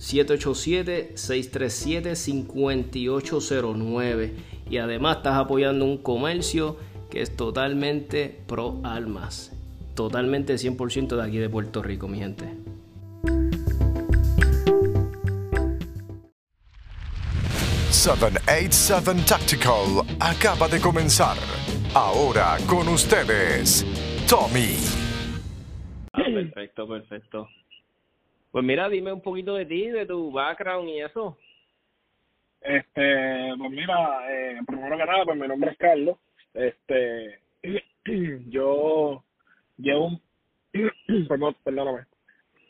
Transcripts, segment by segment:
787-637-5809. Y además estás apoyando un comercio que es totalmente pro almas. Totalmente 100% de aquí de Puerto Rico, mi gente. ...787 Tactical acaba de comenzar. Ahora con ustedes, Tommy. Ah, perfecto, perfecto. Pues mira, dime un poquito de ti, de tu background y eso. Este, pues mira, eh, primero que nada, pues mi nombre es Carlos. Este, yo llevo un, perdón, perdóname,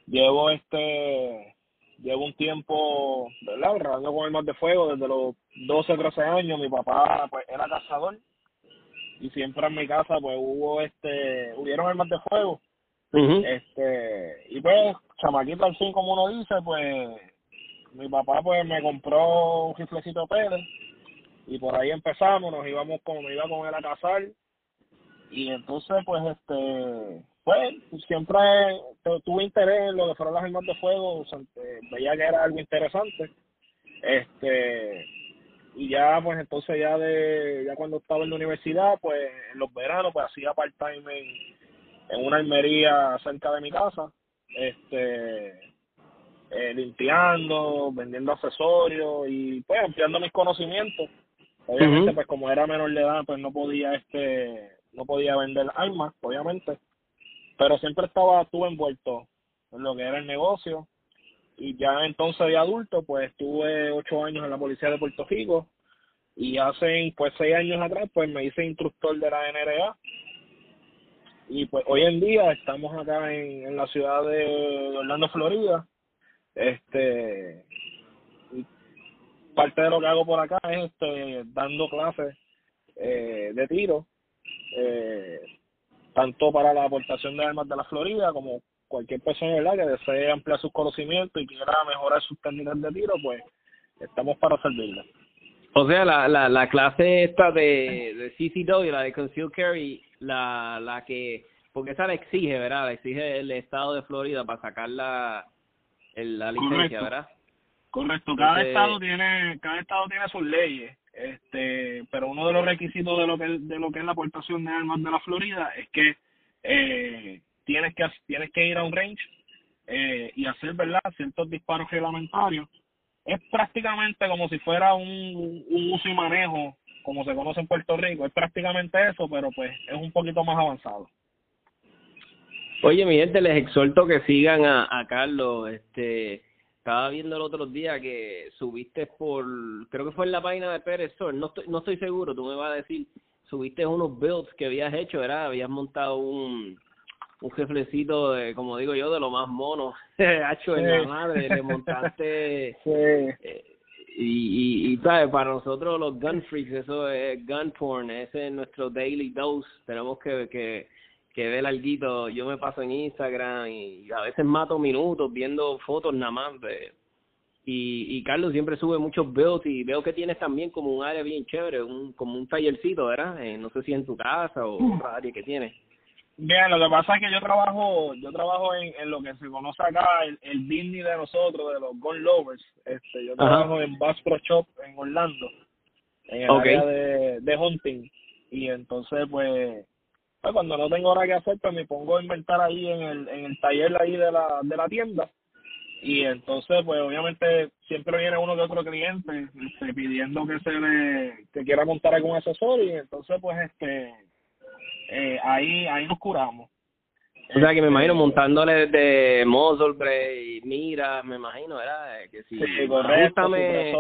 llevo este, llevo un tiempo, ¿verdad? Trabajando con armas de fuego desde los 12, 13 años. Mi papá, pues, era cazador y siempre en mi casa, pues, hubo este, hubieron armas de fuego este, y pues, chamaquito al fin, como uno dice, pues, mi papá pues me compró un riflecito Pérez y por ahí empezamos, nos íbamos con, me iba con él a cazar y entonces pues este pues siempre tuve interés en lo que fueron las armas de fuego, veía que era algo interesante, este y ya pues entonces ya de ya cuando estaba en la universidad pues en los veranos pues hacía part time en en una almería cerca de mi casa, este eh, limpiando, vendiendo accesorios y pues ampliando mis conocimientos. Obviamente, pues como era menor de edad, pues no podía este no podía vender armas, obviamente, pero siempre estaba tú envuelto en lo que era el negocio. Y ya entonces de adulto, pues estuve ocho años en la policía de Puerto Rico. Y hace pues seis años atrás, pues me hice instructor de la NRA y pues hoy en día estamos acá en, en la ciudad de Orlando, Florida. Este parte de lo que hago por acá es este dando clases eh, de tiro eh, tanto para la aportación de armas de la Florida como cualquier persona ¿verdad? que desee ampliar sus conocimientos y quiera mejorar sus técnicas de tiro pues estamos para servirle o sea la la, la clase esta de, de CCW la de Concealed Carry la, la que, porque esa la exige, ¿verdad? La exige el estado de Florida para sacar la, la licencia, ¿verdad? Correcto, cada estado tiene cada estado tiene sus leyes, este, pero uno de los requisitos de lo que de lo que es la aportación de armas de la Florida es que eh, tienes que tienes que ir a un range eh, y hacer, ¿verdad? ciertos disparos reglamentarios. Es prácticamente como si fuera un, un uso y manejo como se conoce en Puerto Rico. Es prácticamente eso, pero pues es un poquito más avanzado. Oye, mi gente, les exhorto que sigan a, a Carlos. Este, estaba viendo el otro día que subiste por, creo que fue en la página de Pérez no estoy, no estoy seguro, tú me vas a decir, subiste unos builds que habías hecho, ¿verdad? Habías montado un, un jeflecito, de, como digo yo, de lo más mono, hecho en la madre, le montaste sí. eh, y, y, ¿sabes? Para nosotros los gun freaks, eso es gun porn, ese es nuestro daily dose. Tenemos que, que, que ver algo. Yo me paso en Instagram y a veces mato minutos viendo fotos nada más. De, y, y Carlos siempre sube muchos builds y veo que tienes también como un área bien chévere, un como un tallercito, ¿verdad? Eh, no sé si en tu casa o otra área que tienes. Bien, lo que pasa es que yo trabajo, yo trabajo en, en lo que se conoce acá, el, el business de nosotros, de los gun lovers. Este, yo trabajo en Bass Pro Shop en Orlando, en el área de, de hunting. Y entonces, pues, pues, cuando no tengo hora que hacer, pues me pongo a inventar ahí en el, en el taller ahí de la, de la tienda. Y entonces, pues, obviamente, siempre viene uno que otro cliente este, pidiendo que se le, que quiera montar algún asesor. Y entonces, pues, este eh, ahí ahí nos curamos. O sea que me imagino este, montándole desde muzzle break, mira, me imagino, ¿verdad? Que si sí, correcto, ajustame,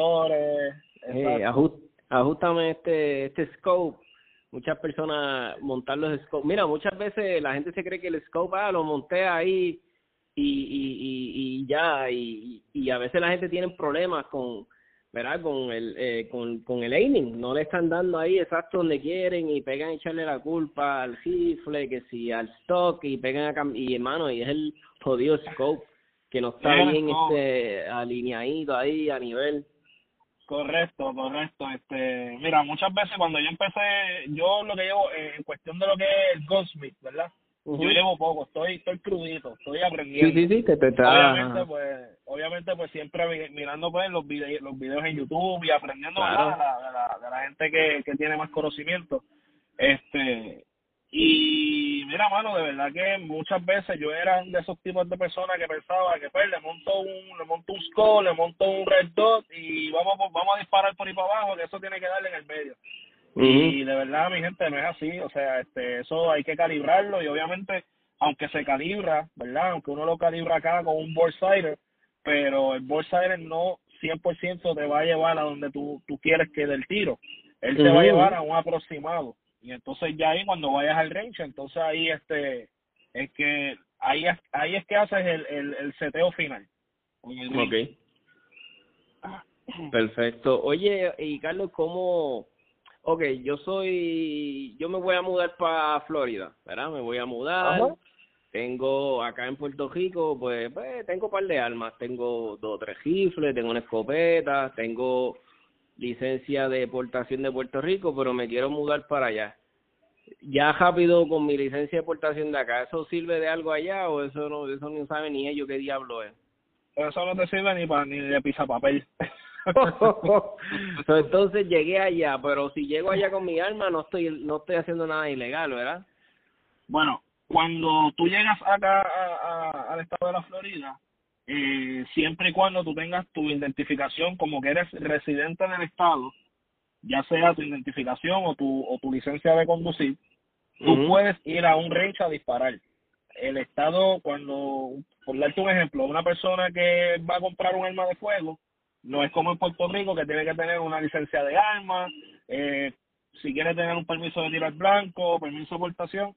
eh, ajust, ajustame este este scope. Muchas personas montar los scope. Mira, muchas veces la gente se cree que el scope, ah, lo monté ahí y, y, y, y ya, y, y a veces la gente tiene problemas con ¿verdad? Con el, eh, con, con el aiming, no le están dando ahí exacto donde quieren y pegan a echarle la culpa al rifle, que si al stock y pegan a y hermano, y es el jodido scope que no está bien este alineadito ahí a nivel. Correcto, correcto. Este, mira, muchas veces cuando yo empecé, yo lo que llevo eh, en cuestión de lo que es el Goldsmith, ¿verdad? Yo llevo poco, estoy estoy crudito, estoy aprendiendo. Sí, sí, sí, que te está... Obviamente, pues, obviamente, pues siempre mirando pues los videos, los videos en YouTube y aprendiendo de, la, de, la, gente que, que tiene más conocimiento. Este, y mira, mano, de verdad que muchas veces yo era de esos tipos de personas que pensaba que pues le monto un, le monto un score, le monto un red dot y vamos, vamos a disparar por ahí para abajo, que eso tiene que darle en el medio. Y de verdad, mi gente, no es así. O sea, este eso hay que calibrarlo y obviamente, aunque se calibra, ¿verdad? Aunque uno lo calibra acá con un board sider, pero el board sider no 100% te va a llevar a donde tú, tú quieres que dé el tiro. Él te va a llevar a un aproximado. Y entonces ya ahí cuando vayas al range, entonces ahí este es que ahí es, ahí es que haces el, el, el seteo final. Ok. Perfecto. Oye, y Carlos, ¿cómo, ok, yo soy, yo me voy a mudar para Florida, ¿verdad? Me voy a mudar. Tengo acá en Puerto Rico, pues, pues, tengo un par de armas. Tengo dos o tres rifles, tengo una escopeta, tengo licencia de portación de Puerto Rico, pero me quiero mudar para allá. Ya rápido con mi licencia de portación de acá, ¿eso sirve de algo allá o eso no, eso no sabe ni ellos qué diablo es? Eso no te sirve ni para ni de papel. Entonces llegué allá, pero si llego allá con mi arma no estoy no estoy haciendo nada ilegal, ¿verdad? Bueno, cuando tú llegas acá al estado de la Florida, eh, siempre y cuando tú tengas tu identificación como que eres residente en el estado, ya sea tu identificación o tu, o tu licencia de conducir, tú puedes ir a un range a disparar. El estado, cuando, por darte un ejemplo, una persona que va a comprar un arma de fuego, no es como en Puerto Rico que tiene que tener una licencia de armas, eh, si quiere tener un permiso de tirar blanco, permiso de portación,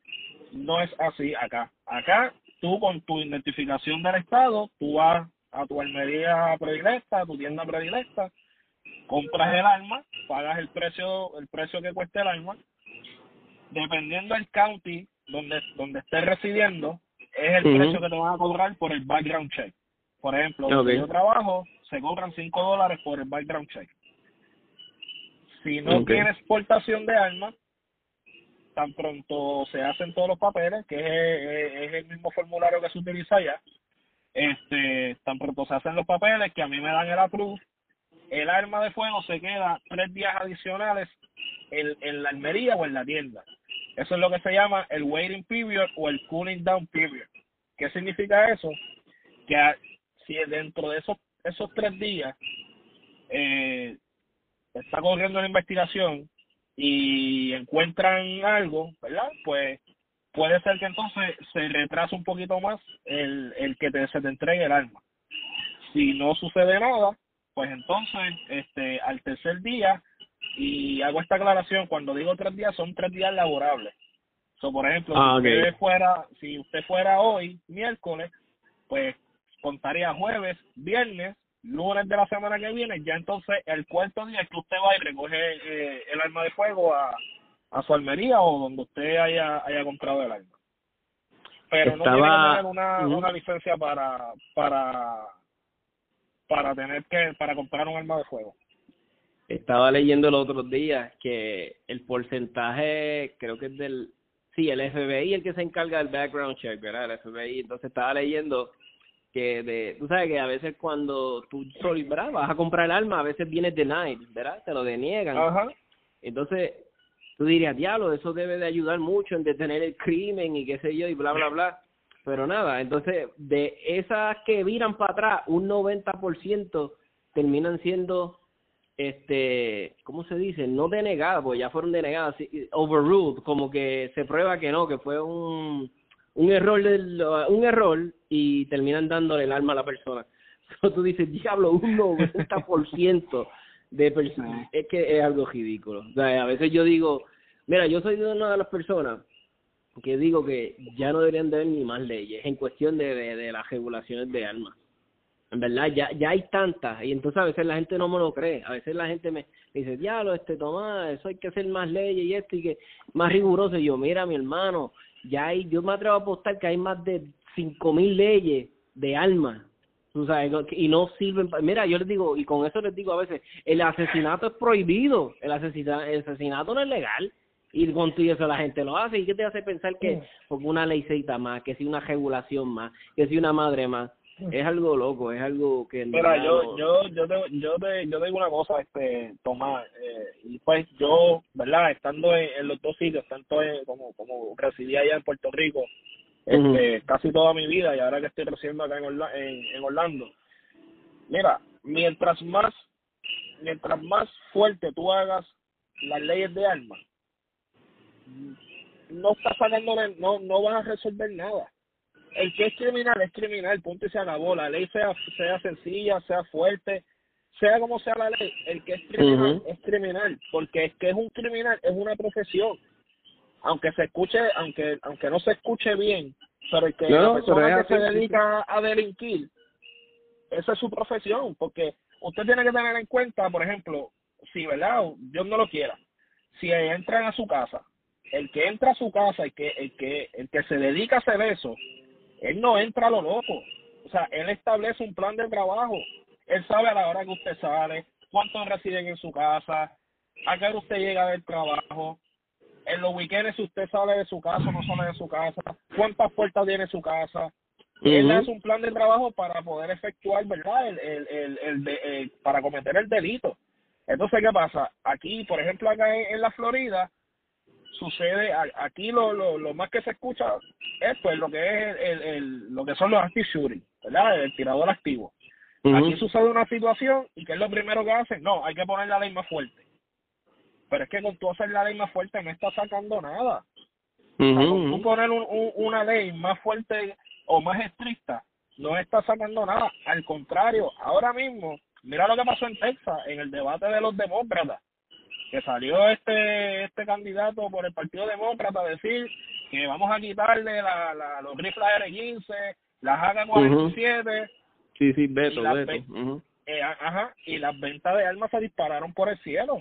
no es así acá. Acá tú con tu identificación del Estado, tú vas a tu armería predilecta, a tu tienda predilecta, compras el arma, pagas el precio, el precio que cueste el arma, dependiendo del county donde, donde estés residiendo, es el precio que te van a cobrar por el background check. Por ejemplo, donde yo trabajo, se cobran 5 dólares por el background check. Si no tienes exportación de armas, tan pronto se hacen todos los papeles, que es, el mismo formulario que se utiliza allá, este, tan pronto se hacen los papeles que a mí me dan el approve, el arma de fuego se queda tres días adicionales en, en la almería o en la tienda. Eso es lo que se llama el waiting period o el cooling down period. ¿Qué significa eso? Que si dentro de esos esos tres días eh, está corriendo la investigación y encuentran algo, ¿verdad? Pues puede ser que entonces se retrase un poquito más el, el que te, se te entregue el arma. Si no sucede nada, pues entonces este al tercer día, y hago esta aclaración, cuando digo tres días son tres días laborables. So, por ejemplo, si ah, usted fuera, si usted fuera hoy, miércoles, pues contaría jueves, viernes, lunes de la semana que viene, ya entonces el cuarto día es que usted va y recoge eh, el arma de fuego a, a su almería o donde usted haya, haya comprado el arma. Pero no tiene que tener una, una licencia para, para, para tener que, para comprar un arma de fuego. Estaba leyendo el otro día que el porcentaje, creo que es del, sí, el FBI el que se encarga del background check, ¿verdad? El FBI, entonces estaba leyendo que de, tú sabes que a veces cuando tú ¿verdad? vas a comprar el arma, a veces viene denied, ¿verdad? Te lo deniegan. Ajá. Entonces, tú dirías, diablo, eso debe de ayudar mucho en detener el crimen y qué sé yo y bla, bla, bla. Pero nada, entonces, de esas que viran para atrás, un 90% terminan siendo, este, ¿cómo se dice? No denegadas, pues ya fueron denegadas, overruled, como que se prueba que no, que fue un un error del, un error y terminan dándole el alma a la persona. Entonces tú dices, diablo, un 90% de personas. Es que es algo ridículo. O sea, a veces yo digo, mira, yo soy de una de las personas que digo que ya no deberían de haber ni más leyes en cuestión de, de, las regulaciones de armas. en verdad ya ya hay tantas y entonces a veces la gente no me lo cree a veces la gente me dice diablo este Tomás eso hay que hacer más leyes y esto y que más riguroso y yo mira mi hermano ya hay yo me atrevo a apostar que hay más de cinco mil leyes de armas tú sabes y no sirven mira yo les digo y con eso les digo a veces el asesinato es prohibido el asesinato el asesinato no es legal y con todo eso la gente lo hace y qué te hace pensar que porque una leycita más que si una regulación más que si una madre más es algo loco, es algo que... Mira, yo, yo, yo, te, yo, te, yo digo una cosa, este, Tomás, eh, y pues yo, ¿verdad? Estando en, los dos sitios, tanto en, como, como residí allá en Puerto Rico, este, casi toda mi vida, y ahora que estoy residiendo acá en, en, en Orlando, mira, mientras más, mientras más fuerte tú hagas las leyes de armas, no estás sacando, no, no vas a resolver nada el que es criminal es criminal, punto y se acabó. La ley sea, sea sencilla, sea fuerte, sea como sea la ley, el que es criminal es criminal, porque es que es un criminal, es una profesión. Aunque se escuche, aunque aunque no se escuche bien, pero el que la persona que se dedica a delinquir, esa es su profesión, porque usted tiene que tener en cuenta, por ejemplo, si, ¿verdad? Dios no lo quiera, si entran a su casa, el que entra a su casa, el que, el que, el que se dedica a hacer eso, él no entra a lo loco. O sea, él establece un plan de trabajo. Él sabe a la hora que usted sale, cuántos residen en su casa, a qué hora usted llega del trabajo, en los weekends si usted sale de su casa o no sale de su casa, cuántas puertas tiene su casa. Él hace un plan de trabajo para poder efectuar, ¿verdad? El, el, el, para cometer el delito. Entonces, ¿qué pasa? Aquí, por ejemplo, acá en la Florida, sucede aquí lo, lo, lo más que se escucha es pues lo que es el, el, lo que son los active shooting verdad el tirador activo. Aquí sucede una situación y que es lo primero que hacen no hay que poner la ley más fuerte. Pero es que con tú hacer la ley más fuerte no está sacando nada. Con tú poner un, una ley más fuerte o más estricta no está sacando nada. Al contrario ahora mismo mira lo que pasó en Texas en el debate de los demócratas que salió este este candidato por el Partido Demócrata a decir que vamos a quitarle la, la, los rifles R-15, las AK-47. Sí, sí, Beto, Beto. Eh, ajá, y las ventas de armas se dispararon por el cielo.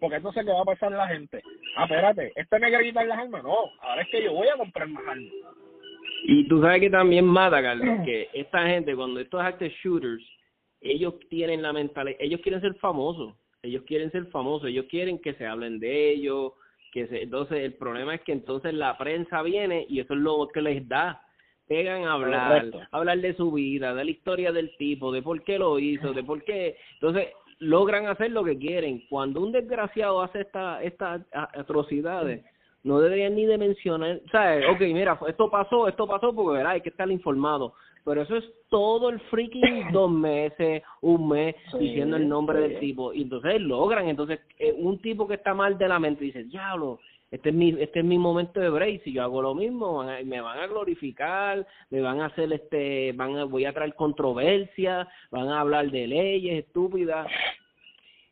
Porque entonces, ¿qué va a pasar la gente? Ah, espérate, ¿este me quiere quitar las armas? No, ahora es que yo voy a comprar más armas. Y tú sabes que también mata, Carlos, que esta gente, cuando estos active shooters, ellos tienen la mentalidad, ellos quieren ser famosos ellos quieren ser famosos, ellos quieren que se hablen de ellos, que se, entonces el problema es que entonces la prensa viene y eso es lo que les da, pegan a hablar, hablar de su vida, de la historia del tipo, de por qué lo hizo, de por qué, entonces logran hacer lo que quieren. Cuando un desgraciado hace esta, estas atrocidades, no deberían ni de mencionar, ¿sabes? Ok, mira, esto pasó, esto pasó porque verá, hay que estar informado pero eso es todo el freaking dos meses, un mes diciendo el nombre del tipo. Y entonces logran, entonces eh, un tipo que está mal de la mente dice, diablo, este es mi este es mi momento de break, si yo hago lo mismo me van a glorificar, me van a hacer este van a, voy a traer controversia, van a hablar de leyes estúpidas.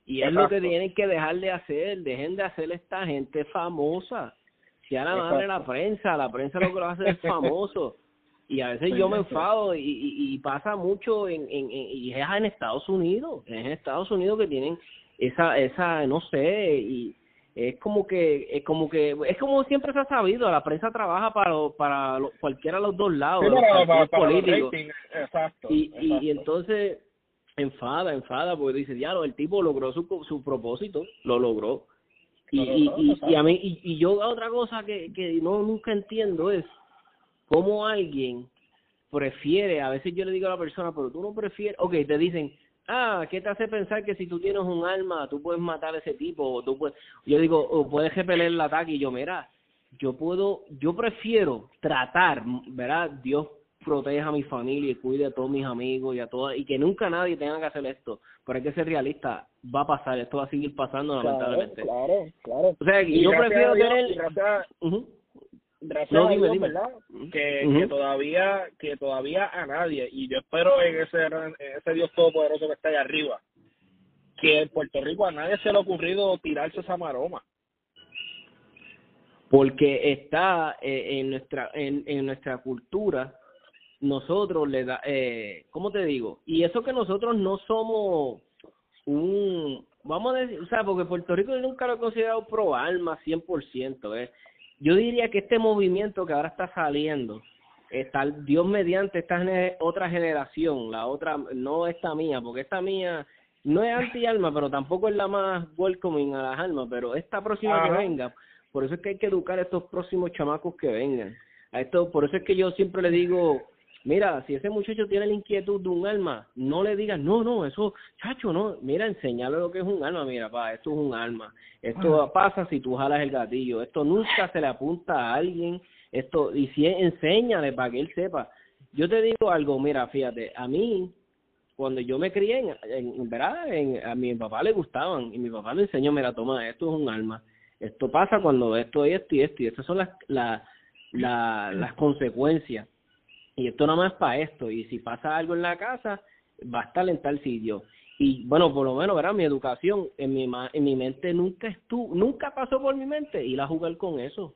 Y es lo que tienen que dejar de hacer, dejen de hacer esta gente famosa. Si a la madre la prensa, la prensa lo que lo hace es famoso y a veces yo me enfado y, y, pasa mucho en, en, y es en Estados Unidos es en Estados Unidos que tienen esa esa no sé y es como que es como que es como siempre se ha sabido la prensa trabaja para para cualquiera de los dos lados los políticos. y, y entonces enfada enfada porque dice diablo el tipo logró su su propósito lo logró y, y, y, a mí y, y yo otra cosa que que no nunca entiendo es cómo alguien prefiere, a veces yo le digo a la persona, pero tú no prefieres, ok, te dicen, ah, ¿qué te hace pensar que si tú tienes un arma, tú puedes matar a ese tipo? O tú puedes, yo digo, o puedes repeler el ataque y yo, mira, yo puedo, yo prefiero tratar, ¿verdad? Dios proteja a mi familia y cuide a todos mis amigos y a todas, y que nunca nadie tenga que hacer esto, pero hay que ser realista, va a pasar, esto va a seguir pasando lamentablemente. Claro, claro. O sea, y yo prefiero tener gracias a Dios, ¿verdad? Que, que todavía que todavía a nadie y yo espero en ese en ese Dios todopoderoso que está ahí arriba que en Puerto Rico a nadie se le ha ocurrido tirarse esa maroma porque está eh, en nuestra en, en nuestra cultura nosotros le da, eh, ¿cómo te digo? Y eso que nosotros no somos un, vamos a decir, o sea, porque Puerto Rico nunca lo he considerado pro alma 100%, ¿eh? Yo diría que este movimiento que ahora está saliendo, está Dios mediante esta otra generación, la otra, no esta mía, porque esta mía no es anti-alma, pero tampoco es la más welcoming a las almas, pero esta próxima que venga, por eso es que hay que educar a estos próximos chamacos que vengan. A esto, por eso es que yo siempre le digo, mira, si ese muchacho tiene la inquietud de un alma, no le digas, no, no, eso, chacho, no, mira, enseñale lo que es un alma, mira, pa, esto es un alma, esto ah. pasa si tú jalas el gatillo, esto nunca se le apunta a alguien, esto, y si enséñale para que él sepa. Yo te digo algo, mira, fíjate, a mí, cuando yo me crié, en, en verdad, a mi papá le gustaban, y mi papá le enseñó, mira, toma, esto es un alma, esto pasa cuando esto y esto y esto, y estas son las, las, las consecuencias y esto nada más para esto, y si pasa algo en la casa, va a estar en tal sitio. Y bueno, por lo menos, ¿verdad? Mi educación en mi, en mi mente nunca estuvo, nunca pasó por mi mente ir a jugar con eso.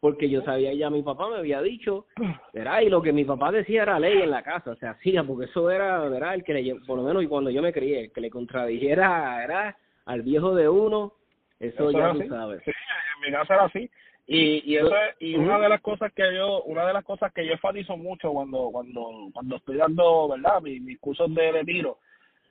Porque yo sabía ya, mi papá me había dicho, ¿verdad? Y lo que mi papá decía era ley en la casa, se hacía, porque eso era, ¿verdad? El que le, por lo menos y cuando yo me crié, el que le contradijera, era al viejo de uno, eso, ya tú sabes. Sí, en mi casa era así. Y, y eso y una de las cosas que yo una de las cosas que yo enfatizo mucho cuando cuando cuando estoy dando verdad mis, mis cursos de, retiro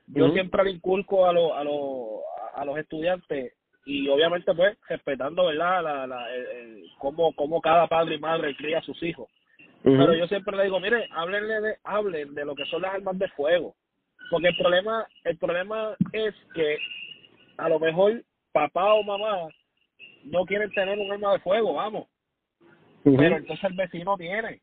yo siempre le inculco a los a los a los estudiantes y obviamente pues respetando verdad la, la el, cómo cómo cada padre y madre cría a sus hijos. Pero yo siempre le digo mire háblenle de hablen de lo que son las armas de fuego. Porque el problema el problema es que a lo mejor papá o mamá no quieren tener un arma de fuego, vamos. Pero entonces el vecino tiene.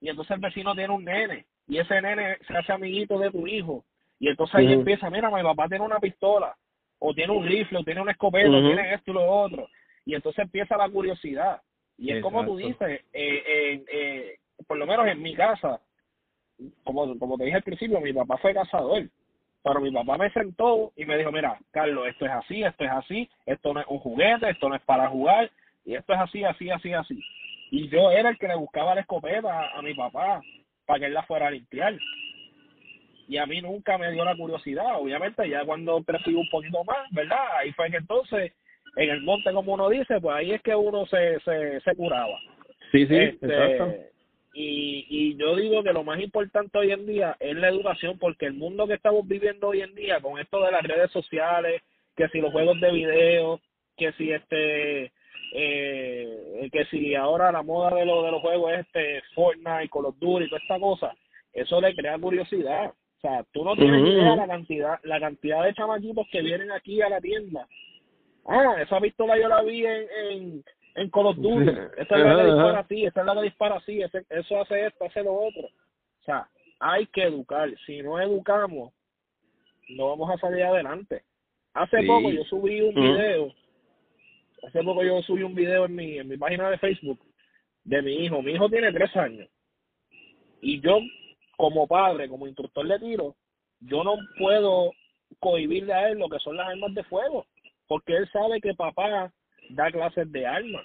Y entonces el vecino tiene un nene. Y ese nene se hace amiguito de tu hijo. Y entonces ahí empieza, mira, mi papá tiene una pistola, o tiene un rifle, o tiene un escopeta, o tiene esto y lo otro. Y entonces empieza la curiosidad. Y es como tú dices, eh, eh, por lo menos en mi casa, como, como te dije al principio, mi papá fue cazador. Pero mi papá me sentó y me dijo, mira, Carlos, esto es así, esto es así, esto no es un juguete, esto no es para jugar, y esto es así, así, así, así. Y yo era el que le buscaba la escopeta a, mi papá para que él la fuera a limpiar. Y a mí nunca me dio la curiosidad, obviamente, ya cuando crecí un poquito más, ¿verdad? Ahí fue que entonces, en el monte, como uno dice, pues ahí es que uno se, se, se curaba. Sí, sí, este, exacto y, y yo digo que lo más importante hoy en día es la educación, porque el mundo que estamos viviendo hoy en día, con esto de las redes sociales, que si los juegos de video, que si este, eh, que si ahora la moda de, lo, de los juegos es este Fortnite, Call of Duty, toda esta cosa, eso le crea curiosidad. O sea, tú no tienes idea la cantidad, la cantidad de chamaquitos que vienen aquí a la tienda. Ah, esa pistola yo la vi en, en en Call of Duty. Esta es la que dispara así, esta es la que dispara así, eso hace esto, hace lo otro. O sea, hay que educar. Si no educamos, no vamos a salir adelante. Hace poco yo subí un video, hace poco yo subí un video en mi, en mi página de Facebook de mi hijo. Mi hijo tiene tres años. Y yo, como padre, como instructor de tiro, yo no puedo cohibirle a él lo que son las armas de fuego. Porque él sabe que papá da clases de armas.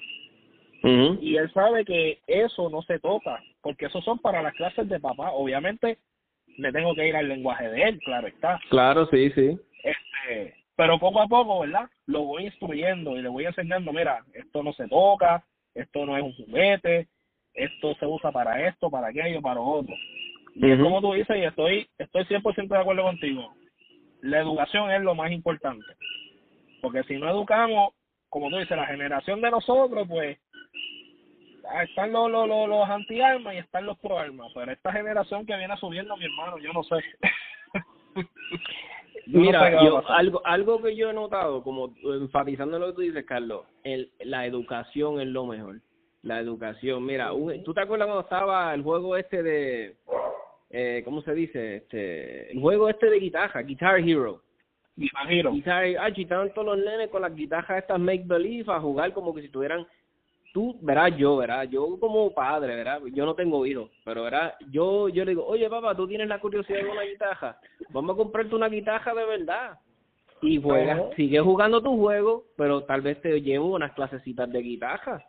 Y él sabe que eso no se toca, porque eso son para las clases de papá. Obviamente, me tengo que ir al lenguaje de él, claro está. Claro, sí, sí. Este, pero poco a poco, ¿verdad? Lo voy instruyendo y le voy enseñando, mira, esto no se toca, esto no es un juguete, esto se usa para esto, para aquello, para otro. Y es como tú dices, y estoy, estoy 100% de acuerdo contigo. La educación es lo más importante. Porque si no educamos, como tú dices, la generación de nosotros, pues, están los, los, los, anti-armas y están los pro-armas, pero esta generación que viene subiendo, mi hermano, yo no sé. Mira, yo, algo, algo que yo he notado, como enfatizando lo que tú dices, Carlos, el, la educación es lo mejor. La educación, mira, ¿tú te acuerdas cuando estaba el juego este de, eh, ¿cómo se dice? Este, el juego este de guitarra, Guitar Hero Y estaban todos los nenes con las guitarras estas make believe a jugar como que si tuvieran tú verás yo, verás, yo como padre, verás, yo no tengo hijos, pero verás, yo yo le digo, "Oye, papá, tú tienes la curiosidad de una guitarra, vamos a comprarte una guitarra de verdad." Y juega, sigue jugando tu juego, pero tal vez te llevo unas clasecitas de guitarra.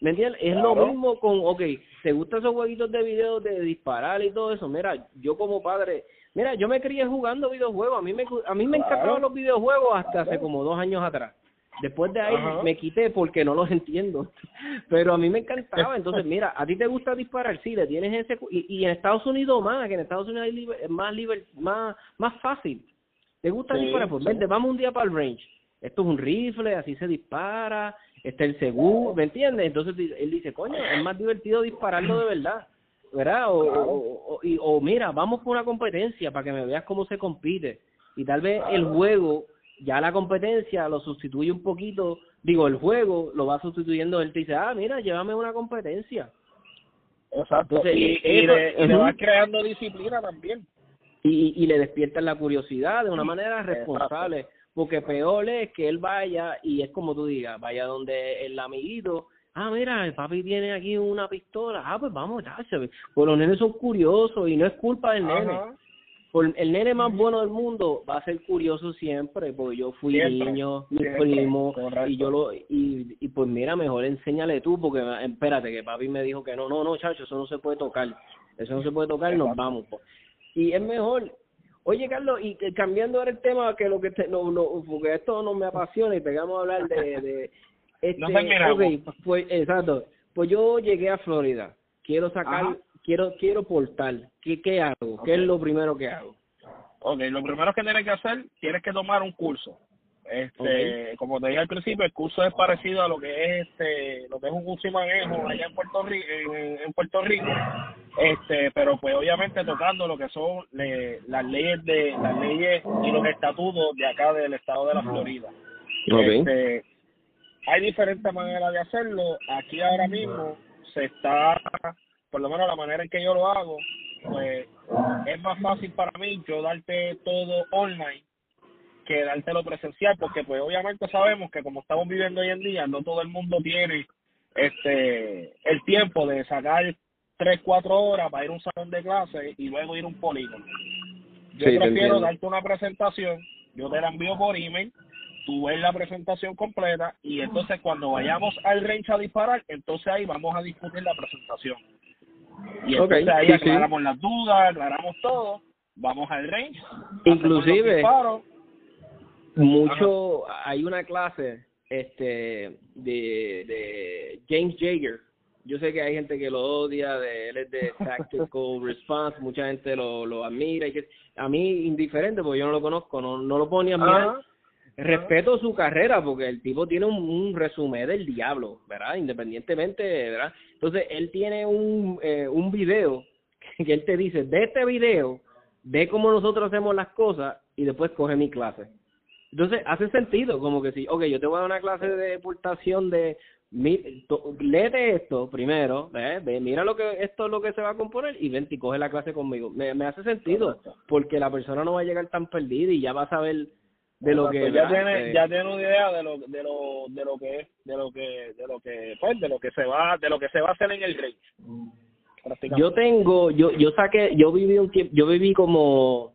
¿Me entiendes? Es lo mismo con, ok, ¿te gustan esos jueguitos de video de disparar y todo eso? Mira, yo como padre, mira, yo me crié jugando videojuegos, a mí me, a mí me encantaban los videojuegos hasta hace como dos años atrás. Después de ahí me quité porque no los entiendo. Pero a mí me encantaba. Entonces, mira, a ti te gusta disparar, sí, le tienes ese. Y, y en Estados Unidos más, que en Estados Unidos es más, liber, más, más fácil. ¿Te gusta disparar? Pues vente, vamos un día para el range. Esto es un rifle, así se dispara. Este es el seguro, ¿me entiendes? Entonces él dice, coño, es más divertido dispararlo de verdad. ¿Verdad? O, o, o, o mira, vamos por una competencia para que me veas cómo se compite. Y tal vez el juego ya la competencia lo sustituye un poquito, digo, el juego lo va sustituyendo, él te dice, ah, mira, llévame una competencia. Exacto, y, y, le, va creando disciplina también. Y, y le despiertan la curiosidad de una manera responsable, porque peor es que él vaya y es como tú digas, vaya donde el amiguito, ah, mira, el papi tiene aquí una pistola, ah, pues vamos, ya, pues los nenes son curiosos y no es culpa del nene. El nene más bueno del mundo va a ser curioso siempre, porque yo fui niño, mi primo, y yo lo, y, y pues mira, mejor enséñale tú, porque espérate, que papi me dijo que no, no, no, chacho, eso no se puede tocar, eso no se puede tocar, nos vamos. Pues. Y es mejor, oye Carlos, y cambiando ahora el tema, que lo que te, no, no, porque esto no me apasiona y pegamos a hablar de, de este, okay, pues, exacto, pues yo llegué a Florida, quiero sacar quiero quiero portar. ¿Qué, qué hago? ¿Qué es lo primero que hago? Ok, lo primero que tienes que hacer, tienes que tomar un curso. Este, como te dije al principio, el curso es parecido a lo que es este, lo que es un curso y manejo allá en Puerto Rico, en, Puerto Rico, este, pero pues obviamente tocando lo que son las leyes de las leyes y los estatutos de acá del estado de la Florida. Okay. Este, hay diferentes maneras de hacerlo. Aquí ahora mismo se está por lo menos la manera en que yo lo hago, pues es más fácil para mí yo darte todo online que dártelo presencial, porque pues obviamente sabemos que como estamos viviendo hoy en día, no todo el mundo tiene este el tiempo de sacar tres, cuatro horas para ir a un salón de clase y luego ir a un polígono. Yo prefiero darte una presentación, yo te la envío por email, tú ves la presentación completa y entonces cuando vayamos al range a disparar, entonces ahí vamos a discutir la presentación. Y entonces ahí aclaramos las dudas, aclaramos todo, vamos al range. Inclusive, mucho, hay una clase este de, de James Jaeger. Yo sé que hay gente que lo odia, de, él es de Tactical Response, mucha gente lo, lo admira. Y que, a mí, indiferente, porque yo no lo conozco, no, no lo ponía a respeto su carrera porque el tipo tiene un, un, resumen del diablo, ¿verdad? Independientemente, ¿verdad? Entonces, él tiene un, eh, un video que él te dice, de este video, ve cómo nosotros hacemos las cosas y después coge mi clase. Entonces, hace sentido, como que si, ok, yo te voy a dar una clase de deportación de, mi, léete esto primero, ve, mira lo que esto es lo que se va a componer y ven y coge la clase conmigo. Me, me hace sentido, porque la persona no va a llegar tan perdida y ya va a saber de lo que ya tiene ya tiene una idea de lo de lo de lo que es de lo que de lo que pues de lo que se va de lo que se va a hacer en el range yo tengo yo yo saqué yo viví un tiempo yo viví como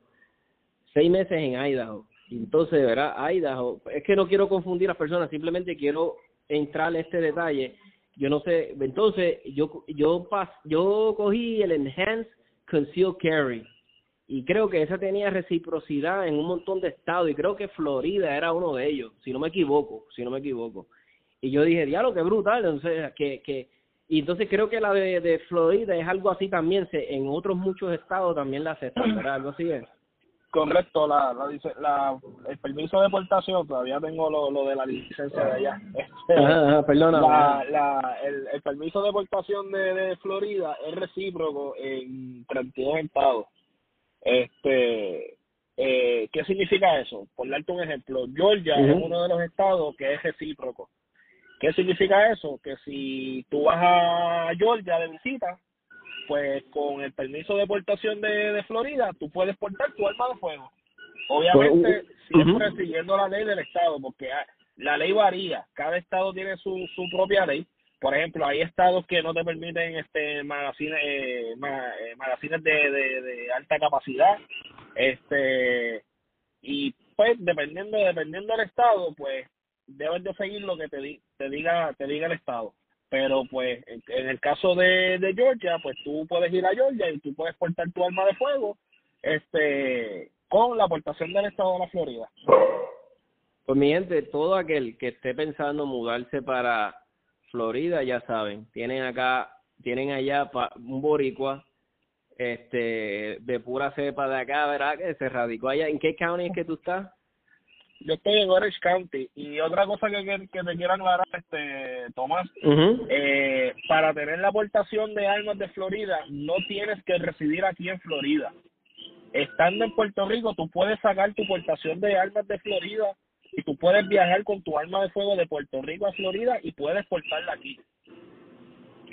seis meses en Idaho. Entonces verdad Idaho es que no quiero confundir a las personas simplemente quiero entrar en este detalle. Yo no sé entonces yo yo pas, yo cogí el enhanced concealed carry y creo que esa tenía reciprocidad en un montón de estados y creo que Florida era uno de ellos, si no me equivoco, si no me equivoco. Y yo dije, diablo, qué brutal, entonces que que y entonces creo que la de, de Florida es algo así también, se, en otros muchos estados también la aceptan, ¿verdad? Algo así es. Correcto, la, la, la, el permiso de deportación, todavía tengo lo, lo de la licencia de allá. Este, perdona. La, la, el, el permiso de deportación de, de Florida es recíproco en 32 estados. Este, eh, ¿Qué significa eso? Por darte un ejemplo, Georgia es uno de los estados que es recíproco. ¿Qué significa eso? Que si tú vas a Georgia de visita, pues con el permiso de portación de, de Florida, tú puedes portar tu arma de fuego. Obviamente, pues, siempre siguiendo la ley del estado, porque la ley varía. Cada estado tiene su, su propia ley por ejemplo, hay estados que no te permiten este magazines eh, eh, magazines de, de, alta capacidad, este y pues dependiendo dependiendo del estado, pues debes de seguir lo que te te diga te diga el estado. pero pues en el caso de, de Georgia, pues tú puedes ir a Georgia y tú puedes portar tu arma de fuego este con la aportación del estado de la Florida. Pues mi gente, todo aquel que esté pensando mudarse para Florida, ya saben, tienen acá, tienen allá un boricua este de pura cepa de acá, ¿verdad? Que se radicó allá. ¿En qué county es que tú estás? Yo estoy en Orange County. Y otra cosa que, que, te quiero aclarar, este Tomás, eh, para tener la aportación de armas de Florida, no tienes que residir aquí en Florida. Estando en Puerto Rico, tú puedes sacar tu portación de armas de Florida y tú puedes viajar con tu arma de fuego de Puerto Rico a Florida y puedes portarla aquí.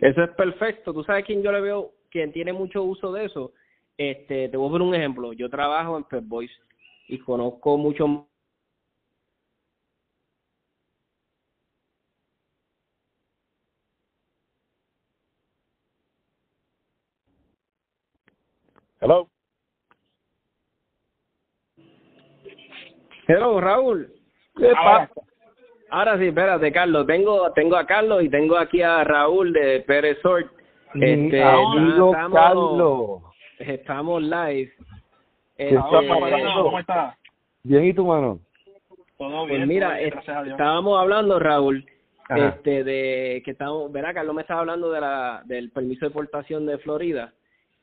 Eso es perfecto. ¿Tú sabes quién yo le veo quien tiene mucho uso de eso? Este, te voy a poner un ejemplo. Yo trabajo en Pep Boys y conozco mucho Hello. Hello, Raúl. ¿Qué pasa? Ahora sí, espérate, Carlos. Tengo, tengo a Carlos y tengo aquí a Raúl de Pérez Sort. Este, estamos, Carlos. Estamos live. Este, ¿Cómo estás? Bien, ¿y tu mano? Todo pues bien. Pues mira, estábamos hablando, Raúl, este de que estamos, verá, Carlos me estaba hablando de la del permiso de deportación de Florida.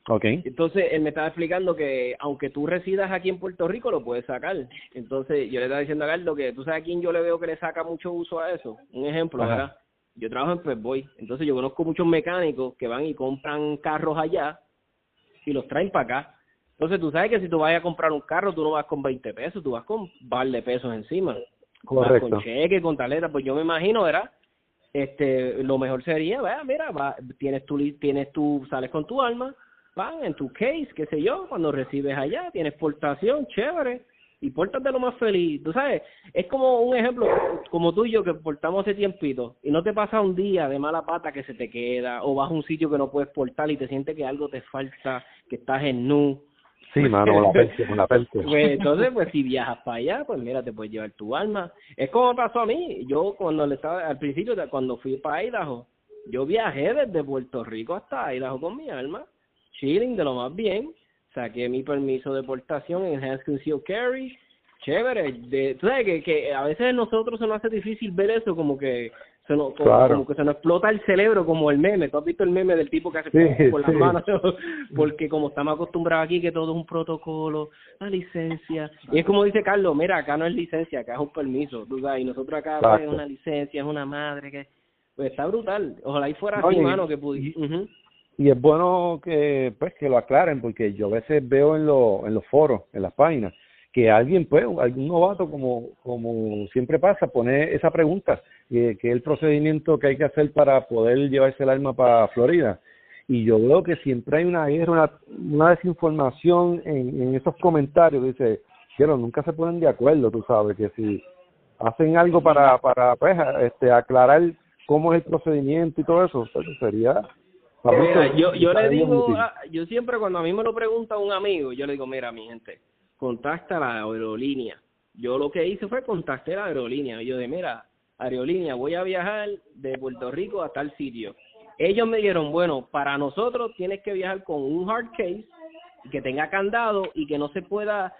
Okay. Entonces, él me estaba explicando que aunque tú residas aquí en Puerto Rico, lo puedes sacar. Entonces, yo le estaba diciendo a Carlos que tú sabes a quién yo le veo que le saca mucho uso a eso. Un ejemplo, ¿verdad? Yo trabajo en Petboy. Entonces, yo conozco muchos mecánicos que van y compran carros allá y los traen para acá. Entonces, tú sabes que si tú vas a comprar un carro, tú no vas con 20 pesos, tú vas con un par de pesos encima. Correcto. con cheque, con taleta. Pues yo me imagino, ¿verdad? Este, lo mejor sería, vea, mira, va, tienes tu, tienes tu, sales con tu alma, van en tu case, qué sé yo, cuando recibes allá, tienes portación, chévere, y de lo más feliz. Tú sabes, es como un ejemplo, como tú y yo que portamos hace tiempito, y no te pasa un día de mala pata que se te queda, o vas a un sitio que no puedes portar y te sientes que algo te falta, que estás en nu. Sí, mano, la peste, con la peste. Pues entonces, pues si viajas para allá, pues mira, te puedes llevar tu alma. Es como pasó a mí. Yo cuando le estaba, al principio, cuando fui para Idaho, yo viajé desde Puerto Rico hasta Idaho con mi alma chilling de lo más bien, saqué mi permiso de portación en Enhanced Concealed Carry, chévere, de, tú sabes que, que a veces a nosotros se nos hace difícil ver eso, como que se nos, como, que se nos explota el cerebro como el meme, tú has visto el meme del tipo que hace sí, por las manos, porque como estamos acostumbrados aquí que todo es un protocolo, la licencia, y es como dice Carlos, mira, acá no es licencia, acá es un permiso, tú sabes, y nosotros acá pues, es una licencia, es una madre que, pues está brutal, ojalá y fuera así, mano, que pudiera y es bueno que pues que lo aclaren porque yo a veces veo en, lo, en los foros, en las páginas, que alguien, pues, algún novato, como, como siempre pasa, pone esa pregunta, que, que el procedimiento que hay que hacer para poder llevarse el arma para Florida. Y yo veo que siempre hay una guerra, una, una desinformación en, en esos comentarios. Dice, quiero, nunca se ponen de acuerdo, tú sabes, que si hacen algo para, para pues, este, aclarar cómo es el procedimiento y todo eso, pues, sería yo, yo le digo, yo siempre cuando a mí me lo pregunta un amigo, yo le digo, mira, mi gente, contacta a la aerolínea. Yo lo que hice fue contactar a la aerolínea. yo de, mira, aerolínea, voy a viajar de Puerto Rico a tal sitio. Ellos me dijeron, bueno, para nosotros tienes que viajar con un hard case que tenga candado y que no se pueda,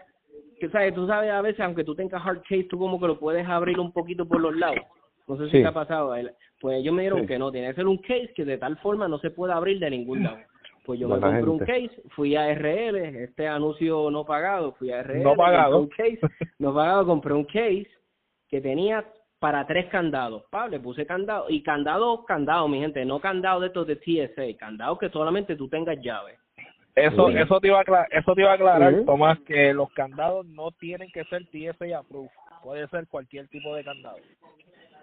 que sabes, tú sabes a veces, aunque tú tengas hard case, tú como que lo puedes abrir un poquito por los lados. No sé si te ha pasado. Pues ellos me dijeron que no, tiene que ser un case que de tal forma no se pueda abrir de ningún lado. Pues yo me compré un case, fui a RL, este anuncio no pagado, fui a RL, no pagado, un case, no pagado, compré un case que tenía para tres candados. Pablo, le puse candado y candado, candado, mi gente, no candado de estos de TSA, candado que solamente tú tengas llave. Eso, eso te iba a aclarar, eso te iba a aclarar, Tomás, que los candados no tienen que ser TSA approved, puede ser cualquier tipo de candado.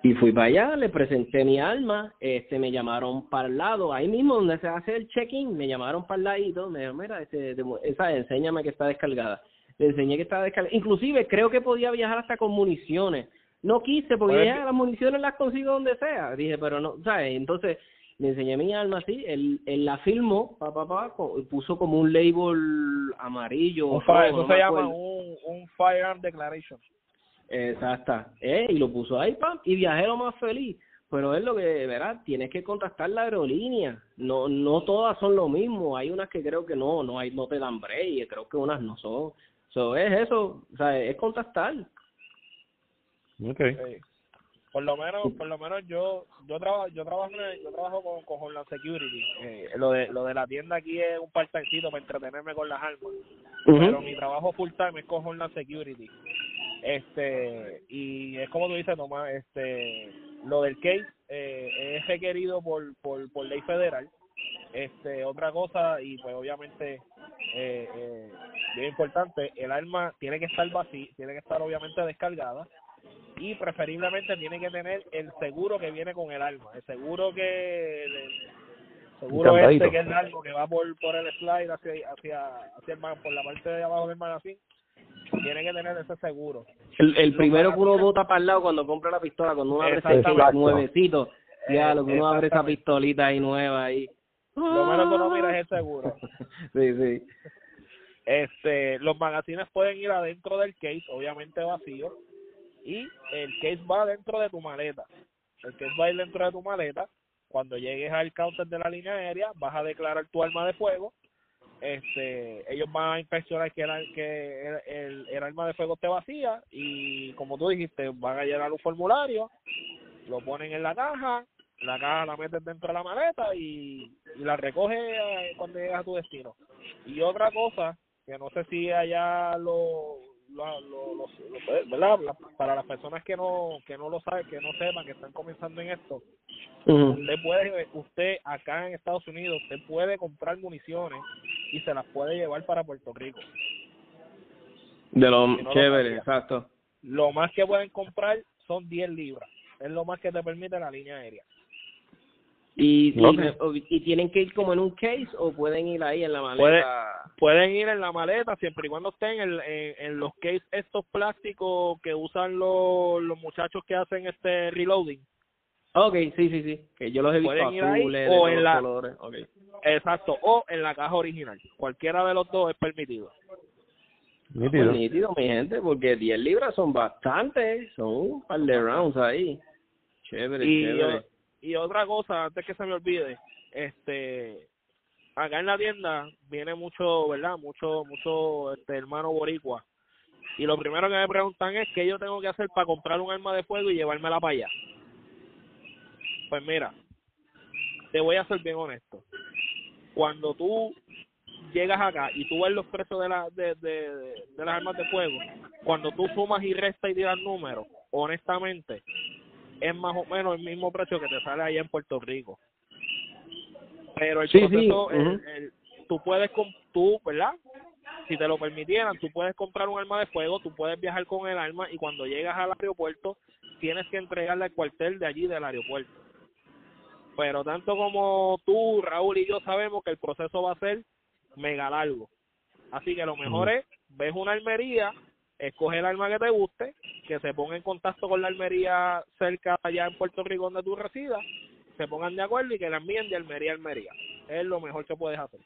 Y fui para allá, le presenté mi alma, este, me llamaron para el lado, ahí mismo donde se hace el check-in, me llamaron para el ladito, me dijeron, mira, este, esa, enséñame que está descargada. Le enseñé que estaba descargada. Inclusive creo que podía viajar hasta con municiones. No quise porque ya las municiones las consigo donde sea. Dije, pero no, ¿sabes? Entonces le enseñé mi alma así, él, él la filmó, pa, pa, pa, puso como un label amarillo. eso se llama un, un Firearm Declaration. Exacto. Eh, y lo puso ahí, pam, y viajero más feliz. pero es lo que, verás, tienes que contactar la aerolínea. No no todas son lo mismo. Hay unas que creo que no, no hay no te dan break y creo que unas no son. So, es eso, o sea, es contactar. Okay. Sí. Por lo menos, por lo menos yo yo trabajo yo trabajo en- yo trabajo con, con Homeland Security. Eh, lo de lo de la tienda aquí es un part-timecito para entretenerme con las armas. Pero mi trabajo full time es con Homeland Security. Este y es como tú dices, Tomás, este lo del case eh, es requerido por, por por ley federal. Este otra cosa y pues obviamente eh, eh, bien importante, el arma tiene que estar vacía, tiene que estar obviamente descargada y preferiblemente tiene que tener el seguro que viene con el arma, el seguro que el seguro este que es largo que va por por el slide hacia hacia hacia el ma- por la parte de abajo del magazine tiene que tener ese seguro. El, el primero que uno bota para el lado cuando compra la pistola, cuando uno abre esa Exactamente. nuevecito, ya lo que uno abre esa pistolita ahí nueva ahí. Lo menos que uno mira es el seguro. sí, sí. Este, los magazines pueden ir adentro del case, obviamente vacío, y el case va dentro de tu maleta. El case va a ir dentro de tu maleta. Cuando llegues al counter de la línea aérea, vas a declarar tu arma de fuego. Este, ellos van a inspeccionar que, el, que el, el, el arma de fuego esté vacía y, como tú dijiste, van a llenar un formulario, lo ponen en la caja, la caja la metes dentro de la maleta y, y la recoges eh, cuando llegas a tu destino. Y otra cosa, que no sé si allá lo, lo, lo, lo- lo- ¿verdad? La- para las personas que no que no lo saben, que no sepan, que están comenzando en esto, Ujú. usted puede, usted acá en Estados Unidos, usted puede comprar municiones y se las puede llevar para Puerto Rico. De lo no chévere, exacto. Lo más que pueden comprar son 10 libras. Es lo más que te permite la línea aérea. Y, y- Ok. o- y, tienen que ir como en un case o pueden ir ahí en la maleta. Puede- Pueden ir en la maleta siempre y cuando estén en, en, en los case estos plásticos que usan los, los muchachos que hacen este reloading. Ok, sí, sí, sí. Que yo los he visto Pueden ir ahí azules, o en la- colores. Ok. Exacto, o en la caja original. Cualquiera de los dos es permitido. Nítido. Pues nítido, mi gente, porque 10 libras son bastantes. Son un par de rounds ahí. Chévere, y, chévere. Y otra cosa, antes que se me olvide, este acá en la tienda viene mucho, ¿verdad? Mucho, mucho este hermano boricua. Y lo primero que me preguntan es qué yo tengo que hacer para comprar un arma de fuego y llevármela para allá. Pues mira, te voy a ser bien honesto. Cuando tú llegas acá y tú ves los precios de, la, de, de, de- de las armas de fuego, cuando tú sumas y restas y tiras números, honestamente, es más o menos el mismo precio que te sale allá en Puerto Rico. Pero el Sí, sí, proceso, el- tú puedes, com- tú, ¿verdad? Si te lo permitieran, tú puedes comprar un arma de fuego, tú puedes viajar con el arma y cuando llegas al aeropuerto tienes que entregarle al cuartel de allí del aeropuerto. Pero tanto como tú, Raúl y yo sabemos que el proceso va a ser mega largo. Así que lo mejor es, ves una armería, escoge el arma que te guste, que se ponga en contacto con la armería cerca allá en Puerto Rico donde tú residas, se pongan de acuerdo y que la envíen de armería a armería. Es lo mejor que puedes hacer.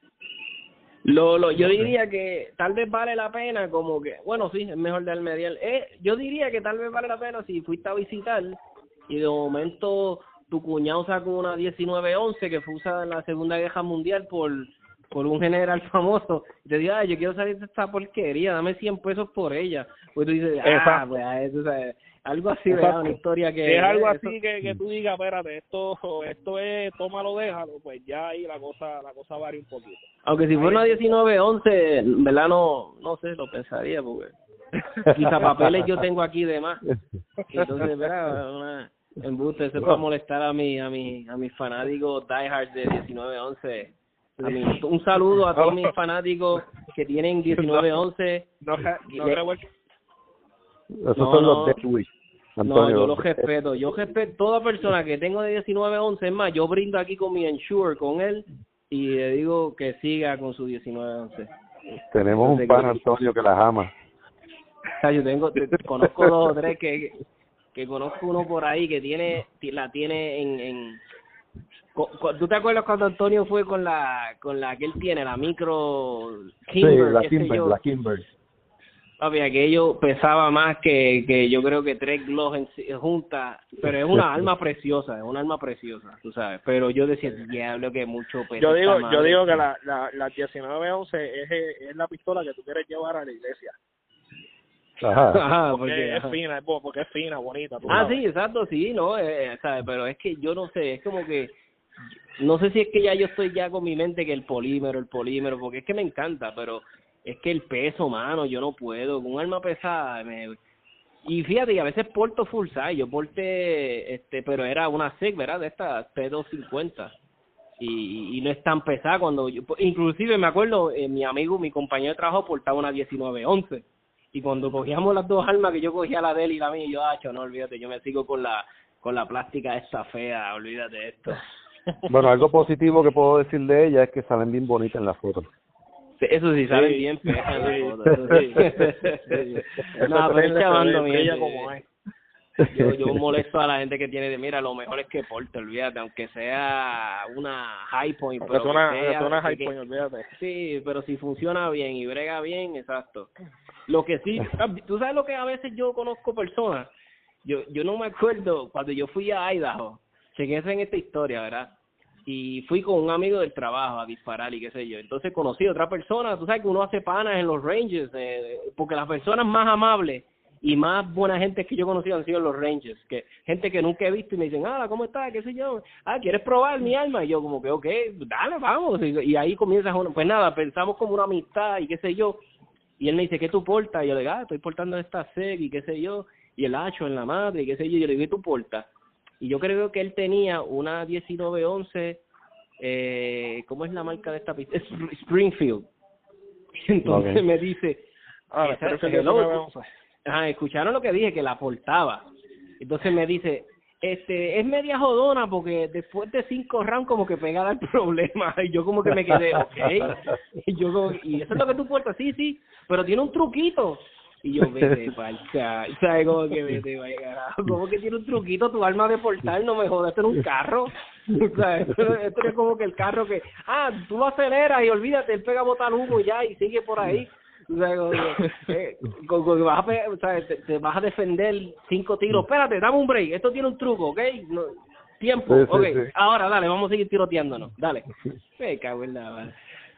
Lo, lo, yo diría que tal vez vale la pena como que, bueno, sí, es mejor de Almería. Eh, yo diría que tal vez vale la pena si fuiste a visitar y de momento tu cuñado sacó una 1911 que fue usada en la Segunda Guerra Mundial por por un general famoso y te diga, "Ay, yo quiero salir de esta porquería, dame 100 pesos por ella. Pues tú dices, ah, pues eso, o sea, algo así, ¿verdad? Una historia que... Es algo así que, que tú digas, espérate, esto, esto es, tómalo, déjalo, pues ya ahí la cosa, la cosa varía un poquito. Aunque si fuera una 1911, en verdad no, no sé, lo pensaría porque quizá papeles yo tengo aquí de más. Entonces, verá, una embuste, eso es para molestar a mi, a mi, a mis fanáticos diehards de 1911. Un saludo a todos mis fanáticos que tienen 1911. No, no revuel- Esos No, son no. los Death Wish. No, yo los respeto. Yo respeto toda persona que tengo de 1911. Es más, yo brindo aquí con mi Ensure, con él, y le digo que siga con su 1911. Tenemos un pan Antonio que las ama. O sea, yo tengo, te- conozco dos o tres que, que conozco uno por ahí que tiene, ti- la tiene en, ¿tú te acuerdas cuando Antonio fue con la, con la que él tiene, la micro Sí, Kimber, la qué sé Kimber, la Kimber. Papi, aquello pesaba más que, que yo creo que tres sí- juntas, pero es una alma preciosa, es una alma preciosa, tú sabes. Pero yo decía, diablo, que mucho peso. Yo digo, yo madre". digo que la, la, la 1911 es, es la pistola que tú quieres llevar a la iglesia. Ajá. Ajá, Porque, porque, es ajá. fina, es porque es fina, bonita. Ah, sabes. sí, exacto, sí, no, eh, ¿sabes? Pero es que yo no sé, es como que, no sé si es que ya yo estoy ya con mi mente que el polímero, el polímero, porque es que me encanta, pero es que el peso, mano, yo no puedo, con un arma pesada, me... Y fíjate, y a veces porto full size, yo porté, este, pero era una SIG, ¿verdad? De esta P250. Y, y no es tan pesada cuando yo, inclusive me acuerdo, eh, mi amigo, mi compañero de trabajo portaba una 1911 y cuando cogíamos las dos armas que yo cogía la de él y la mía yo ah, no olvídate yo me sigo con la con la plástica esta fea olvídate de esto Bueno, algo positivo que puedo decir de ella es que salen bien bonitas en la foto. Sí, eso sí salen Sí. bien feas en Sí. las fotos, eso sí. Eso no pero es chavando gente. como es. yo yo molesto a la gente que tiene de mira lo mejor es que porte olvídate aunque sea una high point pero es una, que sea- es una que- high point, olvídate. Sí, pero si funciona bien y brega bien, exacto. Lo que sí, tú sabes lo que a veces yo conozco personas, yo yo no me acuerdo cuando yo fui a Idaho, chequense en esta historia, ¿verdad? Y fui con un amigo del trabajo a disparar y qué sé yo. Entonces conocí a otra persona, tú sabes que uno hace panas en los ranges, eh, porque las personas más amables y más buena gente que yo he conocido han sido los Rangers, que gente que nunca he visto y me dicen, ah, ¿cómo estás? ¿Qué sé yo? Ah, ¿quieres probar mi alma? Y yo como que, ok, dale, vamos. Y, ahí comienza, pues nada, pensamos como una amistad y qué sé yo. Y él me dice, ¿qué tú portas? Y yo le digo, ah, estoy portando esta SEG y qué sé yo, y el hacho en la madre y qué sé yo. Y yo le digo, ¿qué tú portas? Y yo creo que él tenía una 1911, eh, ¿cómo es la marca de esta pistola? Es Springfield. Entonces me dice, Ah, Esa- pero es que el hello. 1911. Ajá, escucharon lo que dije, que la portaba. Entonces me dice, este, es media jodona porque después de cinco rounds como que pega el problema. Y yo como que me quedé, ok. Y yo como, y eso es lo que tú portas, sí, sí, pero tiene un truquito. Y yo, vete pa'l ¿sabes? Como que vete pa'l carajo. ¿Cómo que tiene un truquito tu arma de portal? No me jodas, esto es un carro. ¿Sabes? Esto esto es como que el carro que, ah, tú lo aceleras y olvídate, él pega a botar humo y ya, y sigue por ahí. O sea, como que, eh, como- como que vas a, pe- o sea, te, te vas a defender cinco tiros. Espérate, dame un break. Esto tiene un truco, ¿ok? No, tiempo, Sí, ok. sí. Ahora, dale, vamos a seguir tiroteándonos. Dale. Me cago en la madre.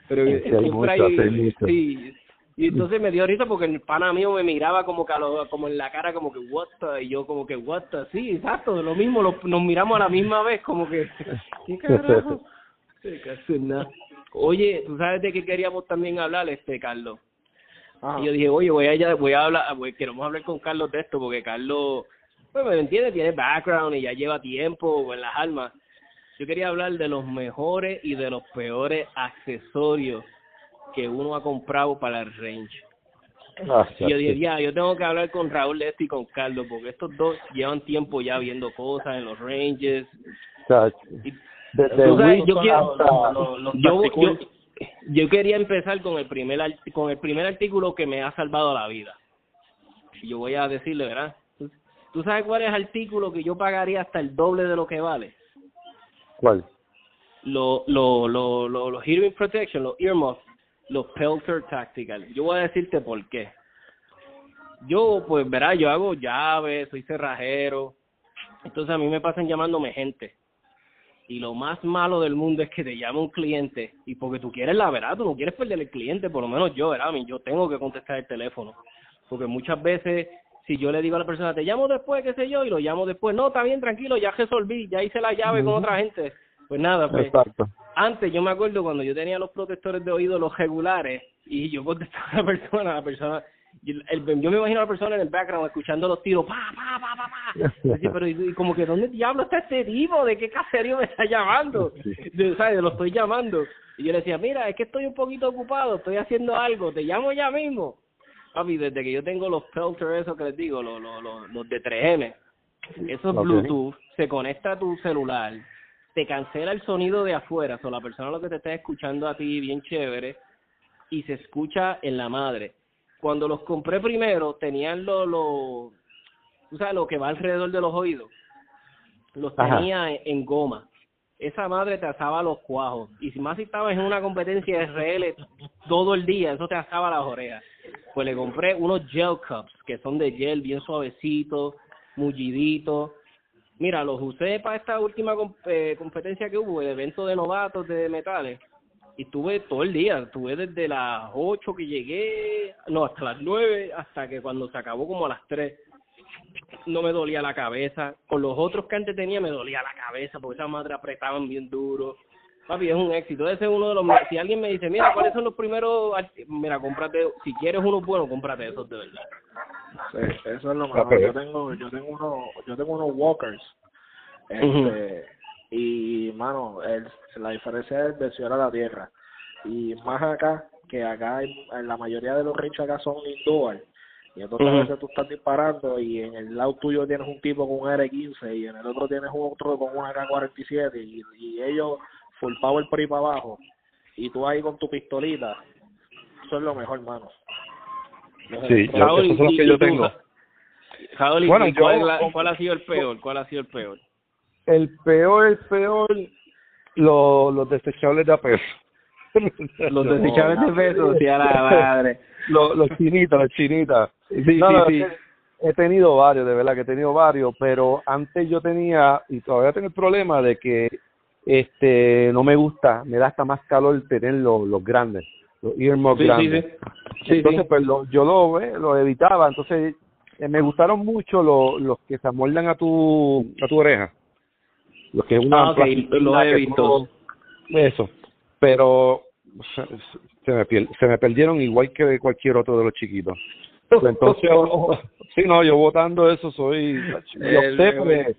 Pero hay siempre mucho, hay- hay sí. Y entonces me dio risa porque el pana mío me miraba como que a lo- como en la cara como que what the, y yo como que what the, sí, exacto, lo mismo, lo- nos miramos a la misma vez como que ¿qué carajo? Casi nada. Oye, ¿tú sabes de qué queríamos también hablar, este Carlos? Ajá. Y yo dije, oye, voy a, voy a hablar, voy, queremos hablar con Carlos de esto, porque Carlos, pues me entiende, tiene background y ya lleva tiempo en las armas. Yo quería hablar de los mejores y de los peores accesorios que uno ha comprado para el range. Ah, Y yo dije, ya, yo tengo que hablar con Raúl de esto y con Carlos, porque estos dos llevan tiempo ya viendo cosas en los ranges. Y sabes, yo quiero, los- los yo, yo, tacticals. yo quería empezar con el primer con el primer artículo que me ha salvado la vida. Y yo voy a decirle, ¿verdad? ¿Tú, sabes cuál es el artículo que yo pagaría hasta el doble de lo que vale? ¿Cuál? Lo, lo, lo, lo- los hearing protection, los earmuffs, los Pelter Tactical. Yo voy a decirte por qué. Yo, pues, verá, yo hago llaves, soy cerrajero. Entonces a mí me pasan llamándome gente. Y lo más malo del mundo es que te llame un cliente y porque tú quieres la verdad, tú no quieres perder el cliente, por lo menos yo, ¿verdad? Yo tengo que contestar el teléfono. Porque muchas veces, si yo le digo a la persona, te llamo después, qué sé yo, y lo llamo después, no, está bien, tranquilo, ya resolví, ya hice la llave con otra gente. Pues nada, pues Exacto. antes yo me acuerdo cuando yo tenía los protectores de oído, los regulares, y yo contestaba a la persona, la persona, yo, el- yo me imagino a la persona en el background escuchando los tiros, pa, pa, pa, pa, pa. Decía, pero y, y como que, ¿dónde diablo está este tipo? ¿De qué caserío me está llamando? De, ¿Sabes? Lo estoy llamando. Y yo le decía, mira, es que estoy un poquito ocupado, estoy haciendo algo, te llamo ya mismo. Papi, desde que yo tengo los Pelter, esos que les digo, los, los, los, los de 3M, esos. Bluetooth, se conecta a tu celular, te cancela el sonido de afuera, o la persona lo que te está escuchando a ti bien chévere y se escucha en la madre. Cuando los compré primero tenían lo, lo tú sabes lo que va alrededor de los oídos, los Ajá. tenía en, en goma. Esa madre te asaba los cuajos y si más si estabas en una competencia de RL todo el día, eso te asaba las orejas. Pues le compré unos gel cups que son de gel, bien suavecitos, mulliditos. Mira, los usé para esta última eh, competencia que hubo, el evento de novatos de metales. Y estuve todo el día, estuve desde las 8 que llegué, no, hasta las 9, hasta que cuando se acabó como a las 3 no me dolía la cabeza. Con los otros que antes tenía me dolía la cabeza porque esas madres apretaban bien duro. Papi, es un éxito. Ese es uno de los. Si alguien me dice, mira, ¿cuáles son los primeros? Mira, cómprate. Si quieres uno bueno, cómprate esos de verdad. Sí, eso es lo mejor. Yo tengo, yo tengo unos, yo tengo unos walkers. Este, Y, mano, el, la diferencia es del cielo a la tierra. Y más acá, que acá en la mayoría de los ranchos acá son indoor y entonces a veces tú estás disparando y en el lado tuyo tienes un tipo con un R15 y en el otro tienes otro con un AK-47 y, y ellos full power por ahí para abajo y tú ahí con tu pistolita. Eso es lo mejor, mano. Sí, eso es lo que yo tengo. bueno, ¿cuál, ha sido el peor? ¿Cuál ha sido el peor? El peor, el peor, lo, los desechables de a peso. los desechables de peso, sí, a la madre. los, los chinitas, los chinitas. Sí, sí, sí. He tenido varios, de verdad que he tenido varios, pero antes yo tenía, y todavía tengo el problema de que este no me gusta, me da hasta más calor tener los, los grandes, los earmuffs grandes. entonces, pues yo lo, eh, lo evitaba, entonces eh, me gustaron mucho los, los que se amoldan a tu, a tu oreja. Los que es una ah, lo he visto. Eso, pero se me, se me perdieron igual que cualquier otro de los chiquitos. Pues entonces, sí, no, yo votando eso soy, yo sé,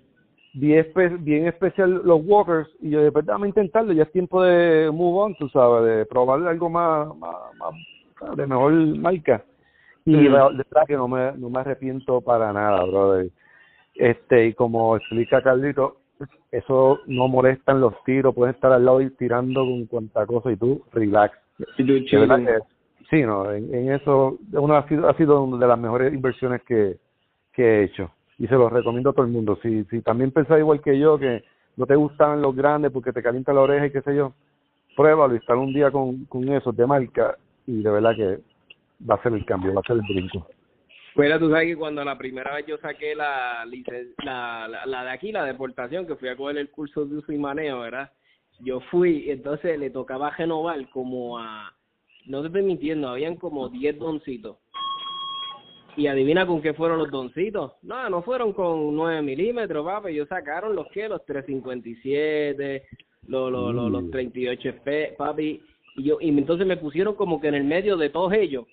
bien, bien especial los Walkers y yo de verdad vamos a intentarlo, ya es tiempo de move on, tú sabes, de probar algo más, más, de mejor marca. Y de verdad que no me, no me arrepiento para nada, brother. Este, y como explica Carlito, eso no molesta en los tiros, puedes estar al lado y tirando con cuanta cosa y tú relax. sí, no, en, eso uno ha sido, ha sido una de las mejores inversiones que, que he hecho y se los recomiendo a todo el mundo. Si, si también pensás igual que yo, que no te gustan los grandes porque te calienta la oreja y qué sé yo, pruébalo y estar un día con, con esos de marca y de verdad que va a ser el cambio, va a ser el brinco. Bueno, tú sabes que cuando la primera vez yo saqué la, la, la, la de aquí, la deportación, que fui a coger el curso de uso y manejo, ¿verdad? Yo fui, entonces le tocaba renovar como a, no te estoy mintiendo, habían como 10 doncitos. Y adivina con qué fueron los doncitos. No, no fueron con 9 milímetros, papi. Ellos sacaron los que, los 357, los, los, los, los 38 F, papi. Y, yo, y entonces me pusieron como que en el medio de todos ellos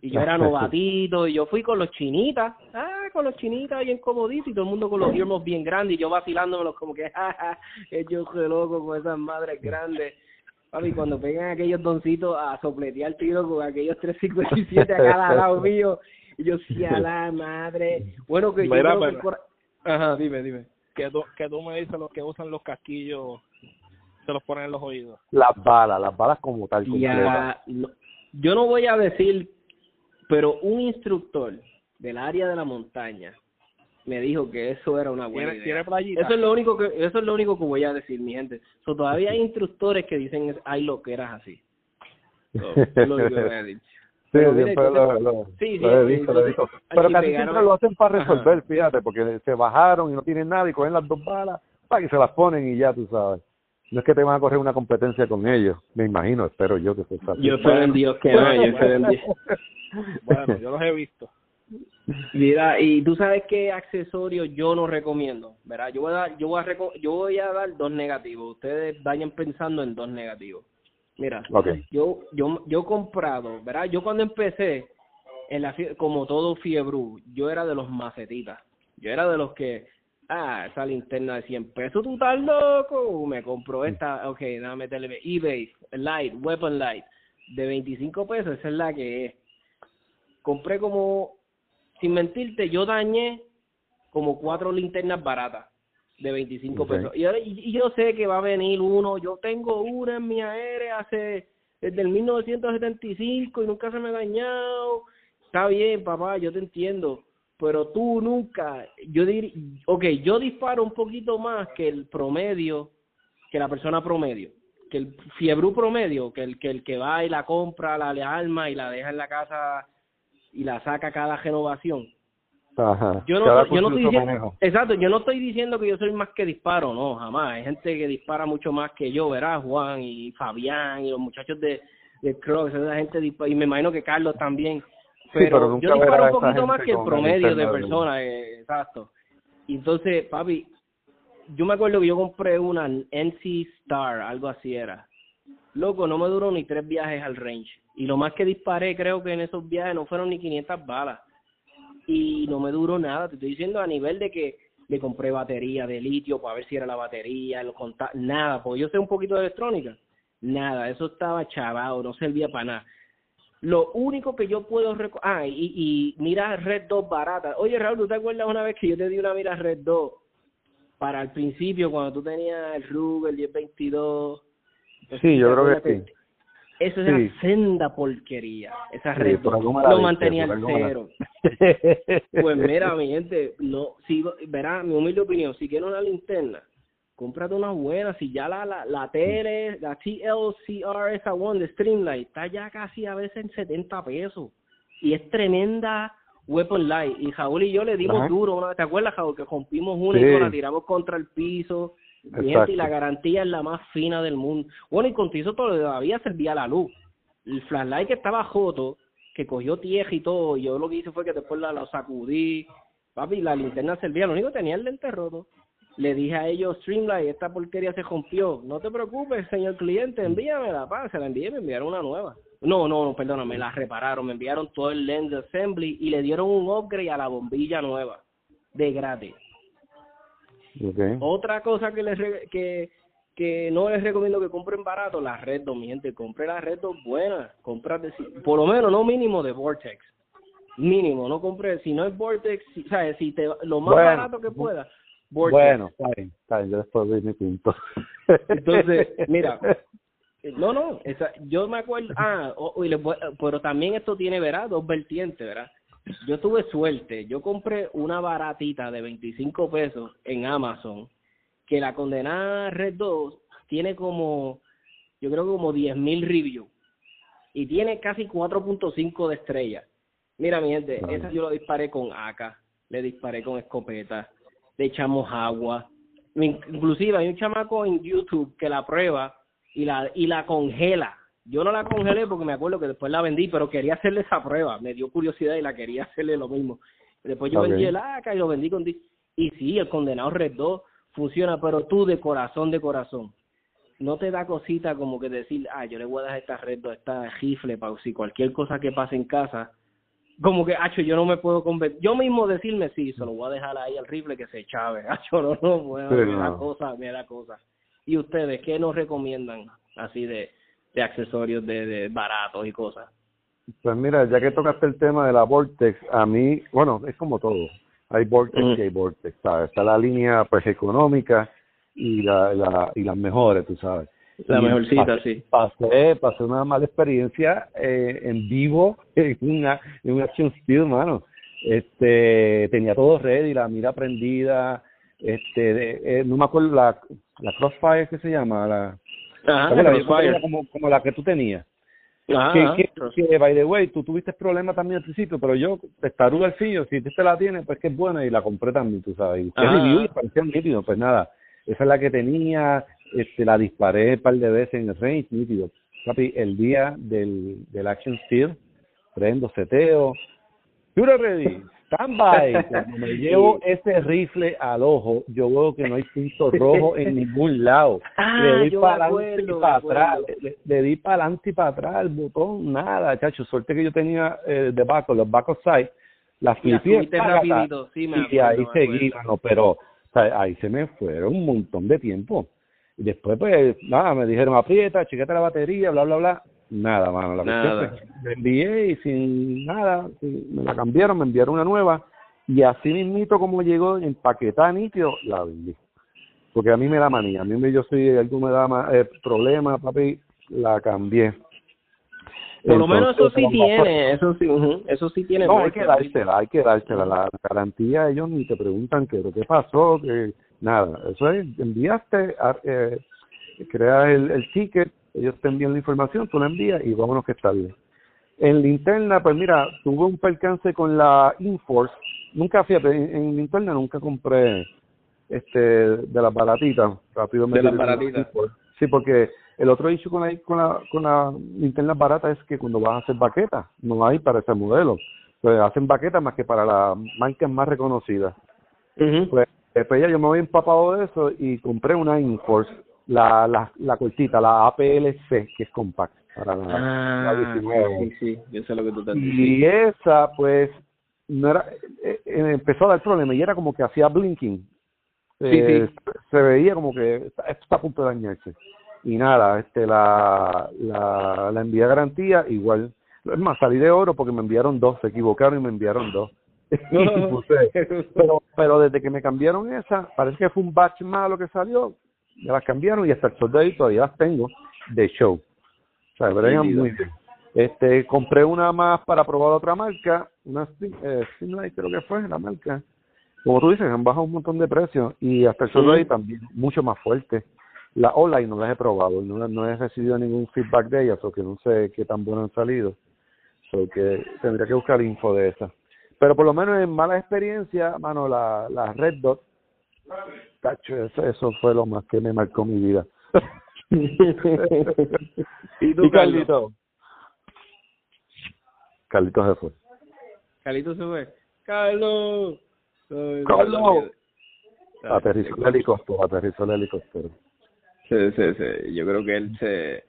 y yo era novatito y yo fui con los chinitas, ah, con los chinitas bien comoditos y todo el mundo con los dios bien grandes y yo vacilándomelos como que, jaja, yo soy loco con esas madres grandes. Papi, cuando pegan aquellos doncitos a sopletear tiro con aquellos 357 a cada lado mío, y yo sí a la madre. Bueno, que yo Ajá, dime, dime. Que tú, que tú me dices los que usan los casquillos se los ponen en los oídos. Las balas, las balas como tal. Ya, yo no voy a decir pero un instructor del área de la montaña me dijo que eso era una buena idea. Eso es lo único que eso es lo único que voy a decir, mi gente. So, todavía hay instructores que dicen hay lo que eras así. lo único que voy a decir. Sí, pero, lo, sí, sí, Pero casi siempre lo hacen para resolver, fíjate, porque se bajaron y no tienen nada y cogen las dos balas para que se las ponen y ya tú sabes. No es que te van a correr una competencia con ellos, me imagino, espero yo que se Yo soy en Dios que no, yo soy en Dios. Bueno, yo los he visto. Mira, y tú sabes qué accesorio yo no recomiendo, ¿verdad? Yo voy a dar, yo voy a, yo voy a dar dos negativos. Ustedes vayan pensando en dos negativos. Mira, yo, yo, yo he comprado, ¿verdad? Yo cuando empecé, en la, como todo fiebre, yo era de los macetitas. Yo era de los que, ah, esa linterna de 100 pesos, tú estás loco. Me compró esta, ok, dame meterle eBay, Light, Weapon Light, de 25 pesos, esa es la que es compré como, sin mentirte, yo dañé como cuatro linternas baratas de 25 pesos. Y, y, yo sé que va a venir uno, yo tengo una en mi aérea hace desde el 1975 y nunca se me ha dañado. Está bien, papá, yo te entiendo, pero tú nunca, yo diría, ok, yo disparo un poquito más que el promedio, que la persona promedio, que el fiebre promedio, que el que el que va y la compra, la le arma y la deja en la casa y la saca cada renovación. Ajá. Yo no, Cada yo no estoy diciendo, manejo. exacto, yo no estoy diciendo que yo soy más que disparo, no, jamás. Hay gente que dispara mucho más que yo, ¿verdad? Juan y Fabián y los muchachos de, de Crocs, esa gente dispara, y me imagino que Carlos también. Pero, pero nunca yo disparo verás un poquito más que el promedio de personas, eh, exacto. Y entonces, papi, yo me acuerdo que yo compré una NC Star, algo así era. Loco, no me duró ni tres viajes al range. Y lo más que disparé, creo que en esos viajes no fueron ni 500 balas. Y no me duró nada. Te estoy diciendo a nivel de que le compré batería de litio para ver si era la batería, los conta- nada, porque yo sé un poquito de electrónica. Nada, eso estaba chavado, no servía para nada. Lo único que yo puedo reco ah, y, y mira Red 2 barata. Oye, Raúl, ¿tú te acuerdas una vez que yo te di una mira Red 2 para el principio cuando tú tenías el RUG, el 1022? Sí, yo creo que sí. Eso Sí. era senda porquería, esa Sí, Red por 2. algo me la Lo mantenía al cero. Pues mira, mi gente, no, si, verá, mi humilde opinión, si quieres una linterna, cómprate una buena, si ya la, la, la tele, la TLCR esa one de Streamlight, está ya casi a veces en 70 pesos, y es tremenda Weapon Light, y Jaúl y yo le dimos Ajá. duro, ¿te acuerdas, Jaúl, que rompimos una Sí. y la tiramos contra el piso, gente, y la garantía es la más fina del mundo, bueno, y contigo todavía servía la luz, el flashlight que estaba joto, que cogió tierra y todo, y yo lo que hice fue que después la, la sacudí, papi, la linterna servía, lo único que tenía el lente roto. Le dije a ellos, Streamlight, esta porquería se rompió. No te preocupes, señor cliente, envíamela, pa. Se la envié, me enviaron una nueva. No, no, no, perdona, me la repararon, me enviaron todo el lens assembly y le dieron un upgrade a la bombilla nueva, de gratis. Otra cosa que les re- que que no les recomiendo que compren barato, la Red 2, mi gente, compre la Red 2 buena, compra de- por lo menos no mínimo de Vortex. Mínimo, no compre, si no es Vortex, si, ¿sabes? Si te lo más Bueno, barato que pueda. Vortex. Bueno, está bien, está bien, yo después doy mi punto. Entonces, mira, No, no, esa, yo me acuerdo, ah, o- o- y les voy- pero también esto tiene, ¿verdad? Dos vertientes, ¿verdad? Yo tuve suerte, yo compré una baratita de 25 pesos en Amazon, que la condenada Red 2 tiene como, yo creo que como 10 mil reviews, y tiene casi 4.5 de estrella. Mira, mi gente, Claro. esa yo lo disparé con AK, le disparé con escopeta, le echamos agua. In- Inclusive hay un chamaco en YouTube que la prueba y la y la congela. Yo no la congelé porque me acuerdo que después la vendí, pero quería hacerle esa prueba. Me dio curiosidad y la quería hacerle lo mismo. Después yo vendí el AK y lo vendí con... Y sí, el condenado Red 2 funciona, pero tú de corazón, de corazón. No te da cosita como que decir, ah, yo le voy a dar esta Red 2, esta rifle, para si cualquier cosa que pase en casa, como que, hacho, yo no me puedo convencer. Yo mismo decirme, sí, se lo voy a dejar ahí al rifle que se chave. Hacho, no, no, bueno, Sí, me da no. cosa, me da cosa. ¿Y ustedes qué nos recomiendan así de, de accesorios de, de baratos y cosas? Pues mira, ya que tocaste el tema de la Vortex, a mí, bueno, es como todo. Hay Vortex Mm. y hay Vortex, ¿sabes? Está la línea pues económica y la, la y las mejores, tú sabes. La Y mejorcita, pasé- sí. Pasé, pasé una mala experiencia eh, en vivo en una, en un action steel, mano. Este, tenía todo ready, la mira prendida, este, de- eh, no me acuerdo la, la Crossfire que se llama, la, Ajá, como, como la que tú tenías. Ajá, que, que, que, by the way, tú tuviste problemas también al principio, pero yo, testaruda al fillo, si te la tienes, pues que es buena y la compré también, tú sabes. Y usted parecía nítido, pues nada, esa es la que tenía, este, la disparé un par de veces en el range, nítido. Papi, el día del, del Action Steel, prendo, seteo, you're ready, stand by. Cuando me llevo ese rifle al ojo, yo veo que no hay punto rojo en ningún lado. Ah, le di yo para adelante y para atrás, le, le di para adelante y para atrás el botón, nada, chacho, suerte que yo tenía eh, de back, los back sight, la Y flipé, sí, ahí seguí, mano, pero o sea, ahí se me fueron un montón de tiempo. Y después, pues, nada, me dijeron, aprieta, chequete la batería, bla, bla, bla. Nada, mano, la cuestión Nada. que la envié y sin nada, me la cambiaron, me enviaron una nueva. Y así mismito como llegó empaquetada nítido, la vendí. Porque a mí me da manía, a mí me, yo soy, algo me da ma- eh, problema, papi, la cambié. Por lo menos eso sí tiene, eso sí, ujú, eso sí tiene. no, hay que dársela, hay que dársela. La garantía, ellos ni te preguntan qué, qué pasó, que nada. Eso es, enviaste, a- eh, creas el, el ticket, ellos te envían la información, tú la envías y vámonos que está bien. En linterna, pues mira, tuve un percance con la Inforce. Nunca, fíjate, en, en linterna nunca compré este de las baratitas. Rápido me De las baratitas. Sí, porque el otro issue con la, con la, con la linterna barata es que cuando vas a hacer baquetas, no hay para ese modelo. Pues hacen baquetas más que para las marcas más reconocidas. Ujú. Pues después ya yo me había empapado de eso y compré una Inforce, la, la, la cortita, la APLC, que es compact. Para la, Ah, la 19. sí, sí, yo sé lo que tú estás Y esa, pues, no era, eh, eh, empezó a dar problema y era como que hacía blinking. Eh, Se veía como que está- esto está a punto de dañarse. Y nada, este la, la, la envié a garantía igual. Es más, salí de oro porque me enviaron dos, se equivocaron y me enviaron dos. Pero, pero desde que me cambiaron esa, parece que fue un batch malo que salió, me las cambiaron y hasta el sol de todavía las tengo de show. O sea, bregan muy bien. Este, compré una más para probar otra marca, una eh, Stimlight creo que fue la marca. Como tú dices, han bajado un montón de precios y hasta el sol de hoy también mucho más fuerte. La online no las he probado, no, no he recibido ningún feedback de ellas, o que no sé qué tan buenas han salido. So que tendría que buscar info de esa. Pero por lo menos en mala experiencia, mano, la, la Red Dot, tacho, eso, eso fue lo más que me marcó mi vida. ¿Y tú, ¿Y? Carlito? Carlito se fue. Carlito se fue. Carlos. Carlos. Aterrizó el helicóptero, aterrizó el helicóptero. Sí, sí, sí. Yo creo que él se...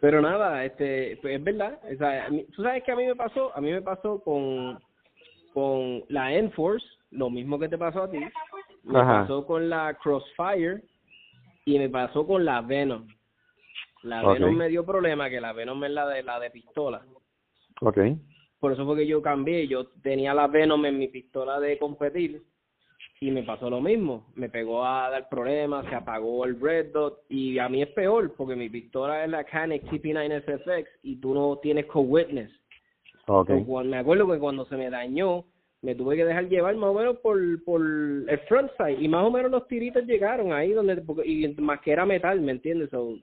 Pero nada, este, pues es verdad. O sea, tú sabes que a mí me pasó, a mí me pasó con con la Enforce, lo mismo que te pasó a ti. Me Ajá. pasó con la Crossfire y me pasó con la Venom. La. Venom me dio problema, que la Venom es la de la de pistola. Ok. Por eso fue que yo cambié. Yo tenía la Venom en mi pistola de competir y me pasó lo mismo. Me pegó a dar problemas, se apagó el Red Dot y a mí es peor porque mi pistola es la Canik TP9 SFX y tú no tienes co-witness. Ok. So, cuando- me acuerdo que cuando se me dañó, me tuve que dejar llevar más o menos por, por el front side y más o menos los tiritos llegaron ahí donde y más que era metal, ¿me entiendes? So,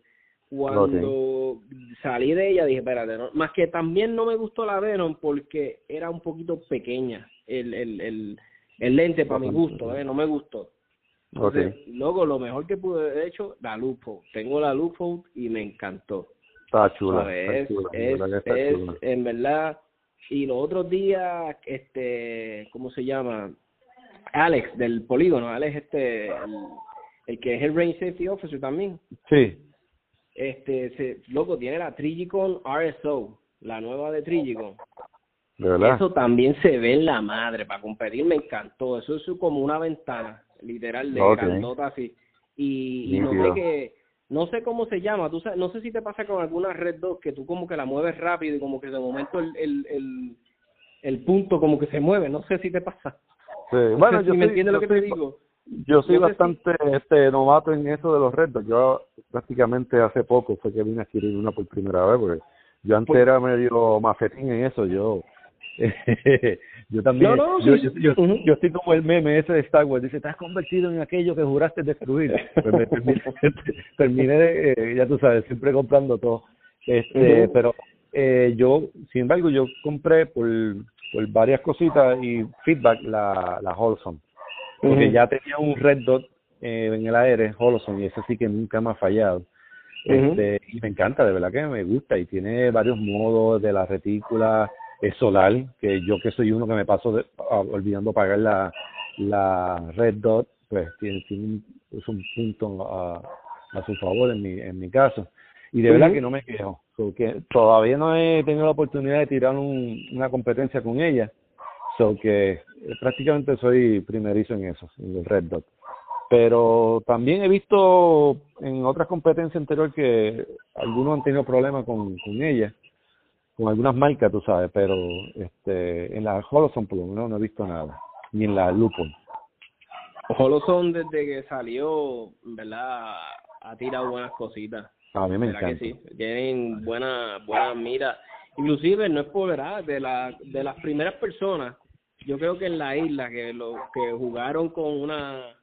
cuando salí de ella dije, espérate, no, más que también no me gustó la Venom porque era un poquito pequeña el el el, el lente para mi gusto, ¿eh? no me gustó. Luego lo mejor que pude haber hecho, la Lupo. Tengo la Lupo y me encantó. Está chula. ¿sabes? Está Es, chula. es, verdad que está es, chula. en verdad, y los otros días, este, ¿cómo se llama? Alex, del polígono, Alex, este, el, el que es el Range Safety Officer también, Sí. este, se, loco, tiene la Trigicon RSO, la nueva de Trigicon. De verdad. Eso también se ve en la madre, para competir me encantó, eso es como una ventana, literal, de Ok. grandota así. Y, y no sé que, no sé cómo se llama, tú sabes, no sé si te pasa con alguna red 2 que tú como que la mueves rápido y como que de momento el, el, el, el punto como que se mueve, no sé si te pasa. Sí. No Bueno, yo si me entiendes lo que te digo. Yo soy si- bastante este novato en eso de los retos. Yo prácticamente hace poco fue que vine a adquirir una por primera vez, porque yo antes Pues- era medio mafetín en eso. Yo yo también, No, no, yo, sí, yo, sí. yo, Ujú. yo estoy como el meme ese de Star Wars. Dice, te has convertido en aquello que juraste destruir. Pues me terminé, terminé de, eh, ya tú sabes, siempre comprando todo. Este, pero eh, yo, sin embargo, yo compré por, por varias cositas y feedback la, la Holson porque ya tenía un red dot eh, en el aire, Holoson, y ese sí que nunca me ha fallado. Este, y me encanta, de verdad que me gusta, y tiene varios modos de la retícula, es solar, que yo que soy uno que me paso de- ah, olvidando pagar la, la red dot, pues tiene, tiene un, es un punto a, a su favor en mi, en mi caso. Y de verdad que no me quejo, porque todavía no he tenido la oportunidad de tirar un, una competencia con ella, So que eh, prácticamente soy primerizo en eso, en el Red Dot. Pero también he visto en otras competencias anteriores que algunos han tenido problemas con, con ella, con algunas marcas, tú sabes, pero este en la Holoson por lo menos no he visto nada, ni en la Lupon. Holoson desde que salió, verdad, ha tirado buenas cositas. A mí me ¿Verdad encanta. que sí? Tienen buenas buenas miras. Inclusive, no es por verdad, de, la, de las primeras personas, yo creo que en la isla, que lo que jugaron con una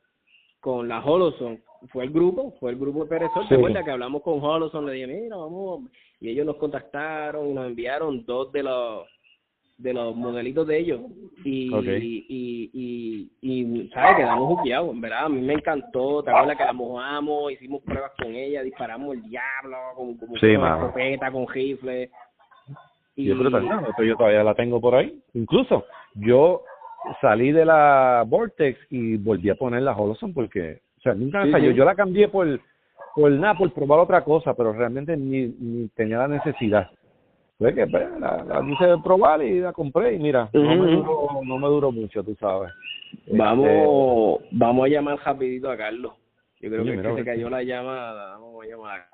con la Holoson, fue el grupo, fue el grupo de Pérez Sol, ¿te acuerdas que hablamos con Holoson? Le dije, mira, vamos, y ellos nos contactaron y nos enviaron dos de los de los modelitos de ellos. Y, y, y, y, ¿sabes? Quedamos juqueados, en verdad, a mí me encantó, ¿te acuerdas que la mojamos, hicimos pruebas con ella, disparamos el diablo, con, con escopeta, con rifle. Y, yo, yo todavía la tengo por ahí, incluso yo salí de la Vortex y volví a poner la Holoson porque, o sea, nunca me falló, yo la cambié por, por nada, por probar otra cosa, pero realmente ni, ni tenía la necesidad pues que pues, la, la quise probar y la compré y mira, no, me duró, no me duró mucho, tú sabes. Vamos, este, vamos a llamar rapidito a Carlos. Yo creo que, que se cayó la llamada, vamos a llamar.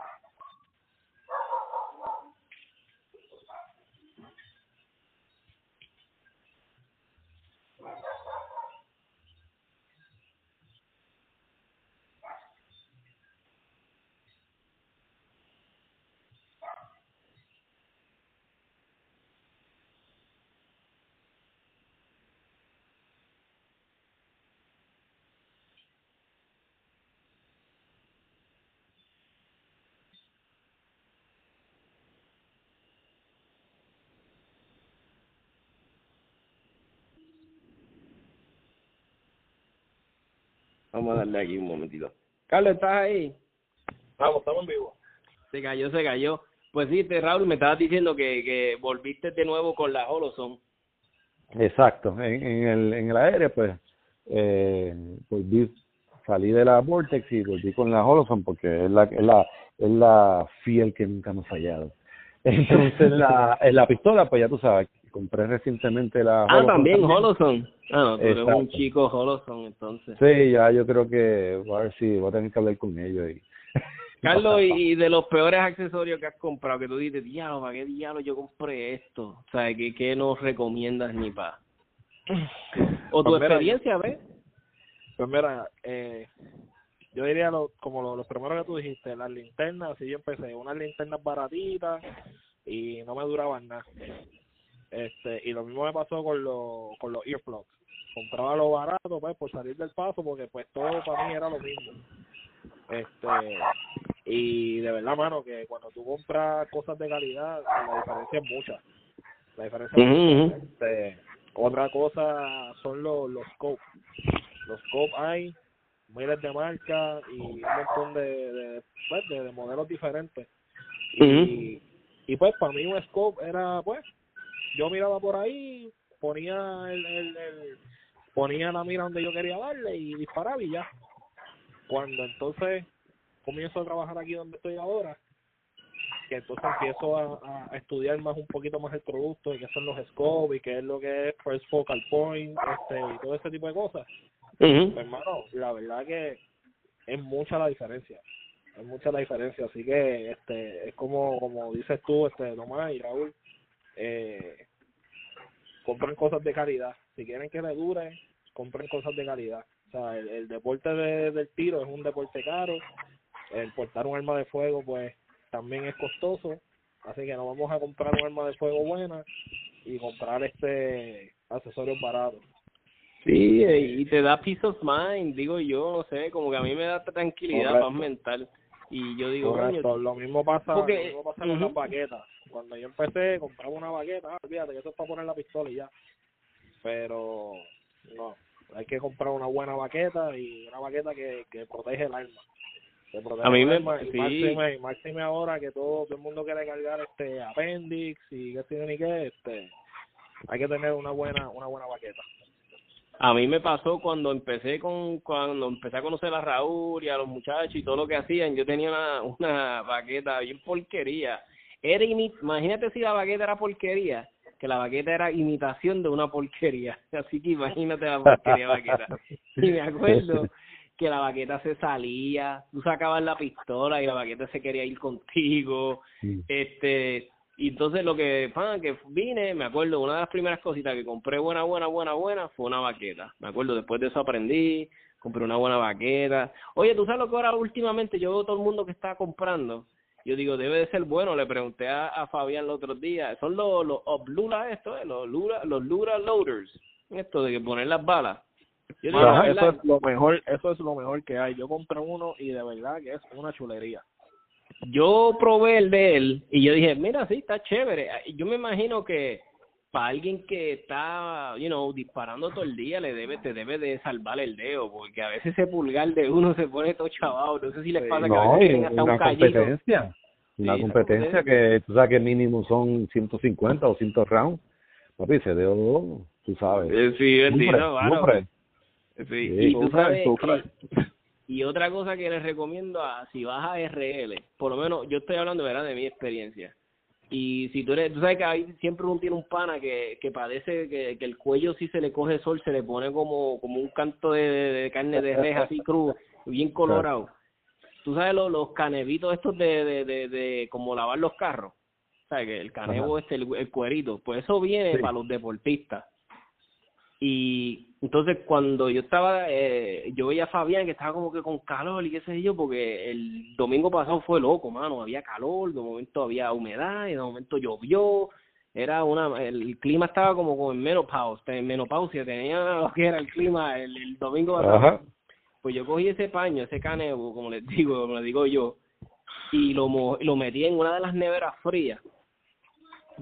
Vamos a darle aquí un momentito. Carlos, ¿estás ahí? Vamos, estamos en vivo. Se cayó, se cayó. Pues sí, te, Raúl, me estabas diciendo que, que volviste de nuevo con la Holoson. Exacto. En, en, el, en el aéreo, pues, eh, volví, salí de la Vortex y volví con la Holoson porque es la, es la, es la fiel que nunca me ha fallado. Entonces, la, en la pistola, pues ya tú sabes, compré recientemente la Ah, también, Holoson. Ah, no, tú eres un chico Holoson, entonces. Sí, ya yo creo que a ver si voy a tener que hablar con ellos. Y... Carlos, y de los peores accesorios que has comprado, que tú dices, diablo, ¿para qué diablo yo compré esto? O sea, ¿qué, qué nos recomiendas ni para? O tu pues experiencia, ¿ves? Pues mira, eh, yo diría lo, como lo, los primeros que tú dijiste, las linternas, así yo empecé, unas linternas baratitas y no me duraban nada. Este, y lo mismo me pasó con los, con los earplugs. Compraba lo barato, pues, por salir del paso, porque pues todo para mí era lo mismo. Este, y de verdad, mano, que cuando tú compras cosas de calidad, la diferencia es mucha. La diferencia es mucha. Este, otra cosa son los, los scopes. Los scopes hay miles de marcas y un montón de, de, pues, de, modelos diferentes. Y, y pues para mí un scope era pues yo miraba por ahí, ponía el, el, ponía la mira donde yo quería darle y disparaba y ya. Cuando entonces comienzo a trabajar aquí donde estoy ahora, que entonces empiezo a, a, estudiar más un poquito más el producto y qué son los scopes y qué es lo que es first focal point este y todo ese tipo de cosas pues, hermano la verdad que es mucha la diferencia es mucha la diferencia así que este es como como dices tú este Tomás y Raúl eh, compren cosas de calidad. Si quieren que le dure, compren cosas de calidad. O sea, el, deporte de, del tiro es un deporte caro. El portar un arma de fuego, pues, también es costoso. Así que no vamos a comprar un arma de fuego buena y comprar este accesorios baratos. Sí, y te da peace of mind, digo yo, no sé, como que a mí me da tranquilidad, más mental. Y yo digo, lo mismo pasa, lo mismo pasa con las baquetas cuando yo empecé, compraba una baqueta, ah, olvídate que eso es para poner la pistola y ya. Pero no, hay que comprar una buena baqueta y una baqueta que, que protege el arma. Que protege a mí me, máxime, máxime, ahora que todo, todo el mundo quiere cargar este appendix y qué tiene ni qué, este, hay que tener una buena, una buena baqueta. A mí me pasó cuando empecé con cuando empecé a conocer a Raúl y a los muchachos y todo lo que hacían, yo tenía una, una baqueta bien porquería era imagínate si la baqueta era porquería, que la baqueta era imitación de una porquería. Así que imagínate la porquería baqueta. Y me acuerdo que la baqueta se salía, tú sacabas la pistola y la baqueta se quería ir contigo. Este, y entonces lo que, pan, que vine, me acuerdo, una de las primeras cositas que compré buena, buena, buena, buena, fue una baqueta. Me acuerdo, después de eso aprendí, compré una buena baqueta. Oye, tú sabes lo que ahora últimamente yo veo todo el mundo que está comprando yo digo, debe de ser bueno. Le pregunté a, a Fabián los otros días. Son los, los Oblula, esto, eh, los Lura, los Lura Loaders. Esto de que poner las balas. Yo digo, eso es lo mejor, eso es lo mejor que hay. Yo compré uno y de verdad que es una chulería. yo probé el de él y yo dije, mira, sí, está chévere. Yo me imagino que para alguien que está, you know, disparando todo el día, le debe, te debe de salvar el dedo, porque a veces ese pulgar de uno se pone todo chavado. No sé si les pasa que a No, veces y tienen hasta un una callito. competencia. Una competencia que tú sabes que mínimo son 150 o 100 rounds. Papi, se dio, tú sabes. Eh, Sí, bendito. Sí, Sí, y tú sabes, y otra cosa que les recomiendo a si vas a RL, por lo menos yo estoy hablando ¿verdad? de mi experiencia. Y si tú eres, tú sabes que hay siempre uno tiene un pana que, que padece que, que el cuello si se le coge sol se le pone como, como un canto de, de carne de res así cruz, bien colorado. Tú sabes los, los canevitos estos de, de, de, de como lavar los carros. ¿Sabes? Que el canevo este, el, el cuerito. Pues eso viene Sí. para los deportistas. Y entonces cuando yo estaba, eh, yo veía a Fabián que estaba como que con calor y qué sé yo, porque el domingo pasado fue loco, mano, había calor, de momento había humedad y de momento llovió, era una, el clima estaba como, en menopausia, en menopausia, tenía lo que era el clima el, el domingo pasado. Ajá. Pues yo cogí ese paño, ese canevo, como les digo, como les digo yo, y lo, lo metí en una de las neveras frías.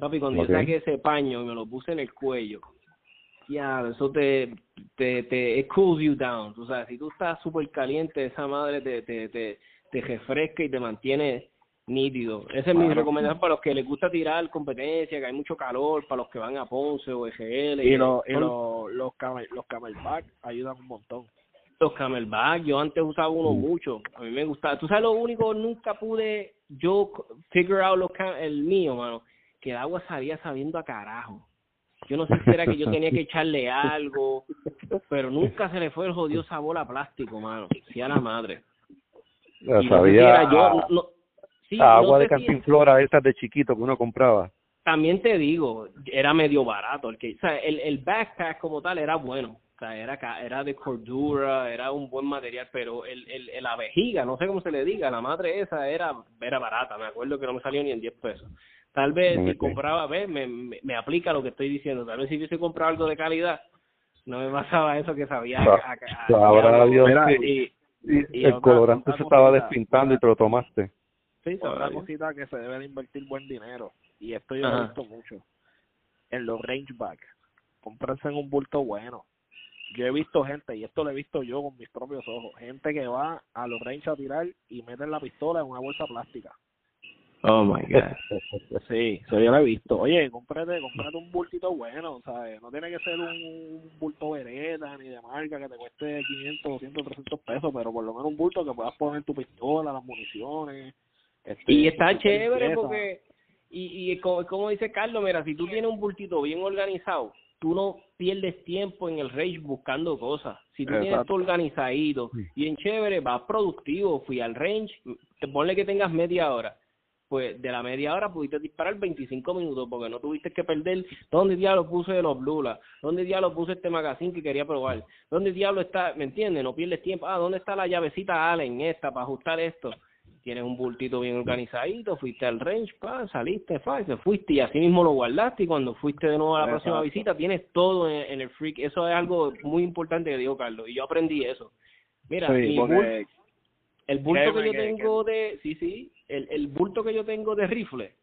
Papi, cuando yo saqué ese paño y me lo puse en el cuello, ya, eso te, te, te, it cools you down. O sea, si tú estás súper caliente, esa madre te, te, te, te refresca y te mantiene nítido. Esa es mi recomendación para los que les gusta tirar competencia, que hay mucho calor, para los que van a Ponce o EGL. Y, que lo, y son- lo, los, camel, los camelback ayudan un montón. los camelback, yo antes usaba uno Mm. mucho, a mí me gustaba. Tú sabes lo único, nunca pude yo figure out los cam- el mío, mano, que el agua salía sabiendo a carajo. Yo no sé si era que yo tenía que echarle algo, pero nunca se le fue el jodido sabor a plástico, mano. Sí a la madre. Y no sé si sabía yo, no- no- sí, a no agua de si- cantinflora estas de chiquito que uno compraba. también te digo, era medio barato. El, que, o sea, el, el backpack como tal era bueno. O sea, era, era de cordura, era un buen material, pero el, el, la vejiga, no sé cómo se le diga, la madre esa era, era barata. Me acuerdo que no me salió ni en 10 pesos. Tal vez si compraba, ves, me, me, me aplica lo que estoy diciendo. Tal vez si hubiese comprado algo de calidad, no me pasaba eso que sabía. a- a- a- Sabrá a- Dios Mira, que- y, y y el otra- colorante se estaba cosita. despintando y te lo tomaste. Sí, otra Dios. cosita que se debe de invertir buen dinero. Y esto yo lo he visto mucho. En los rangeback. Comprarse en un bulto bueno. Yo he visto gente, y esto lo he visto yo con mis propios ojos, gente que va a los range a tirar y meten la pistola en una bolsa plástica. Oh my God. Sí, eso yo lo he visto. Oye, cómprate, cómprate un bultito bueno, ¿sabes? No tiene que ser un, un bulto vereta ni de marca que te cueste 500, 200, 300 pesos, pero por lo menos un bulto que puedas poner tu pistola, las municiones. Este, Y está chévere porque, y, y como, como dice Carlos, mira, si tú tienes un bultito bien organizado, tú no pierdes tiempo en el range buscando cosas. Si tú tienes todo organizadito, bien chévere, vas productivo, fui al range, te ponle que tengas media hora. Pues de la media hora pudiste disparar 25 minutos porque no tuviste que perder. ¿Dónde diablo puse los Blula? ¿Dónde diablo puse este magazine que quería probar? ¿Dónde diablo está? ¿Me entiendes? No pierdes tiempo. Ah, ¿dónde está la llavecita Allen esta para ajustar esto? tienes un bultito bien organizadito, fuiste al range, pa, saliste, fa, te fuiste y así mismo lo guardaste y cuando fuiste de nuevo a la próxima visita tienes todo en, en el freak. Eso es algo muy importante que dijo Carlos y yo aprendí eso. Mira, Sí, mi porque- bul- el bulto que yo tengo de, sí, sí, el, el bulto que yo tengo de rifle,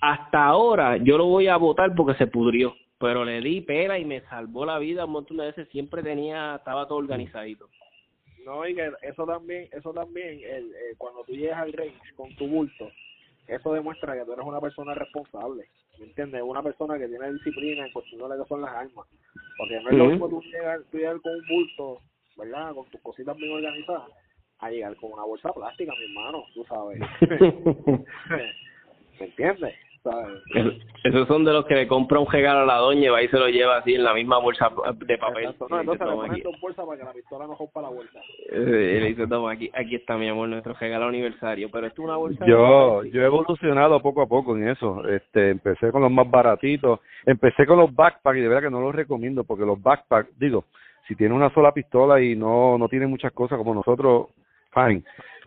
hasta ahora yo lo voy a botar porque se pudrió, pero le di pera y me salvó la vida un montón de veces, siempre tenía, estaba todo organizadito. No, y que eso también, eso también, el, eh, cuando tú llegas al range con tu bulto, eso demuestra que tú eres una persona responsable, ¿me entiendes? Una persona que tiene disciplina en cuestión de lo que son las armas. Porque no es lo mismo tú llegar, tú llegar con un bulto, ¿verdad? Con tus cositas bien organizadas, a llegar con una bolsa plástica, mi hermano, tú sabes. ¿Me entiendes? ¿Sabes? Es- Esos son de los que le compra un regalo a la doña y va y se lo lleva así en la misma bolsa de papel. Exacto. No, entonces le "Toma pones aquí". dos bolsas para que la pistola no rompa la vuelta. Eh, y le dice, toma, aquí, aquí está mi amor, nuestro regalo aniversario. Pero esto es una bolsa Yo, de- yo he evolucionado poco a poco en eso. Este, empecé con los más baratitos, empecé con los backpacks y de verdad que no los recomiendo porque los backpacks, digo, si tiene una sola pistola y no no tiene muchas cosas como nosotros, fine.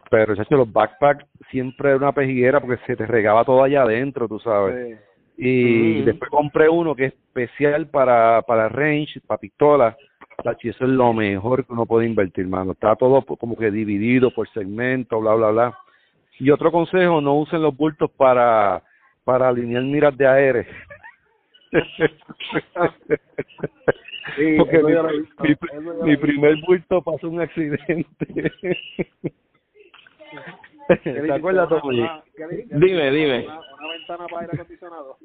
Pero chacho, los backpacks siempre era una pejiguera porque se te regaba todo allá adentro, tú sabes. Sí. Y Ujú. después compré uno que es especial para para range, para pistolas Tachi, eso es lo mejor que uno puede invertir, mano. Está todo como que dividido por segmento, bla, bla, bla. Y otro consejo, no usen los bultos para, para alinear miras de aire. Porque mi, mi, primer bulto pasó un accidente. ¿Te acuerdas, Tommy? Dime, dime. Una, ventana para aire acondicionado.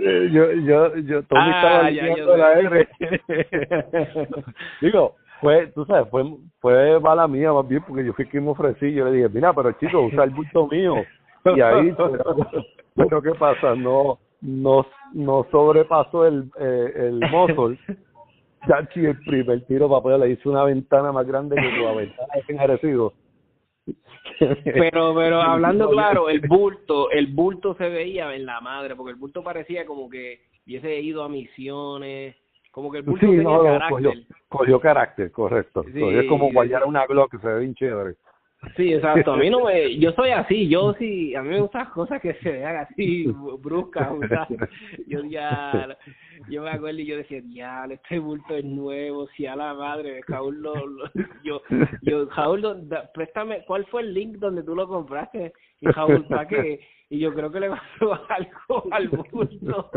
Eh, yo, yo, yo, Tommy ah, estaba limpiando la aire. Digo, fue, tú sabes, fue, fue mala mía más bien porque yo fui quien me ofrecí. Yo le dije, mira, pero chico, usa el bulto mío. Y ahí, pero, ¿qué pasa? No, no, no sobrepasó el, eh, el motor. Chachi, el primer tiro poder le hizo una ventana más grande que la ventana enjarecido. Pero pero hablando claro el bulto el bulto se veía en la madre porque el bulto parecía como que hubiese ido a misiones como que el bulto tenía carácter. cogió, carácter correcto. Es como guayar una Glock que se ve bien chévere Sí, exacto. A mí no me, yo soy así, yo sí, a mí me gustan cosas que se vean así bruscas, o sea, yo ya, yo me acuerdo y yo decía, ya, este bulto es nuevo, si a la madre, Jaúl lo, yo, yo, Jaúl, préstame, ¿cuál fue el link donde tú lo compraste? Y Jaúl, ¿para qué? Y yo creo que le pasó algo al bulto.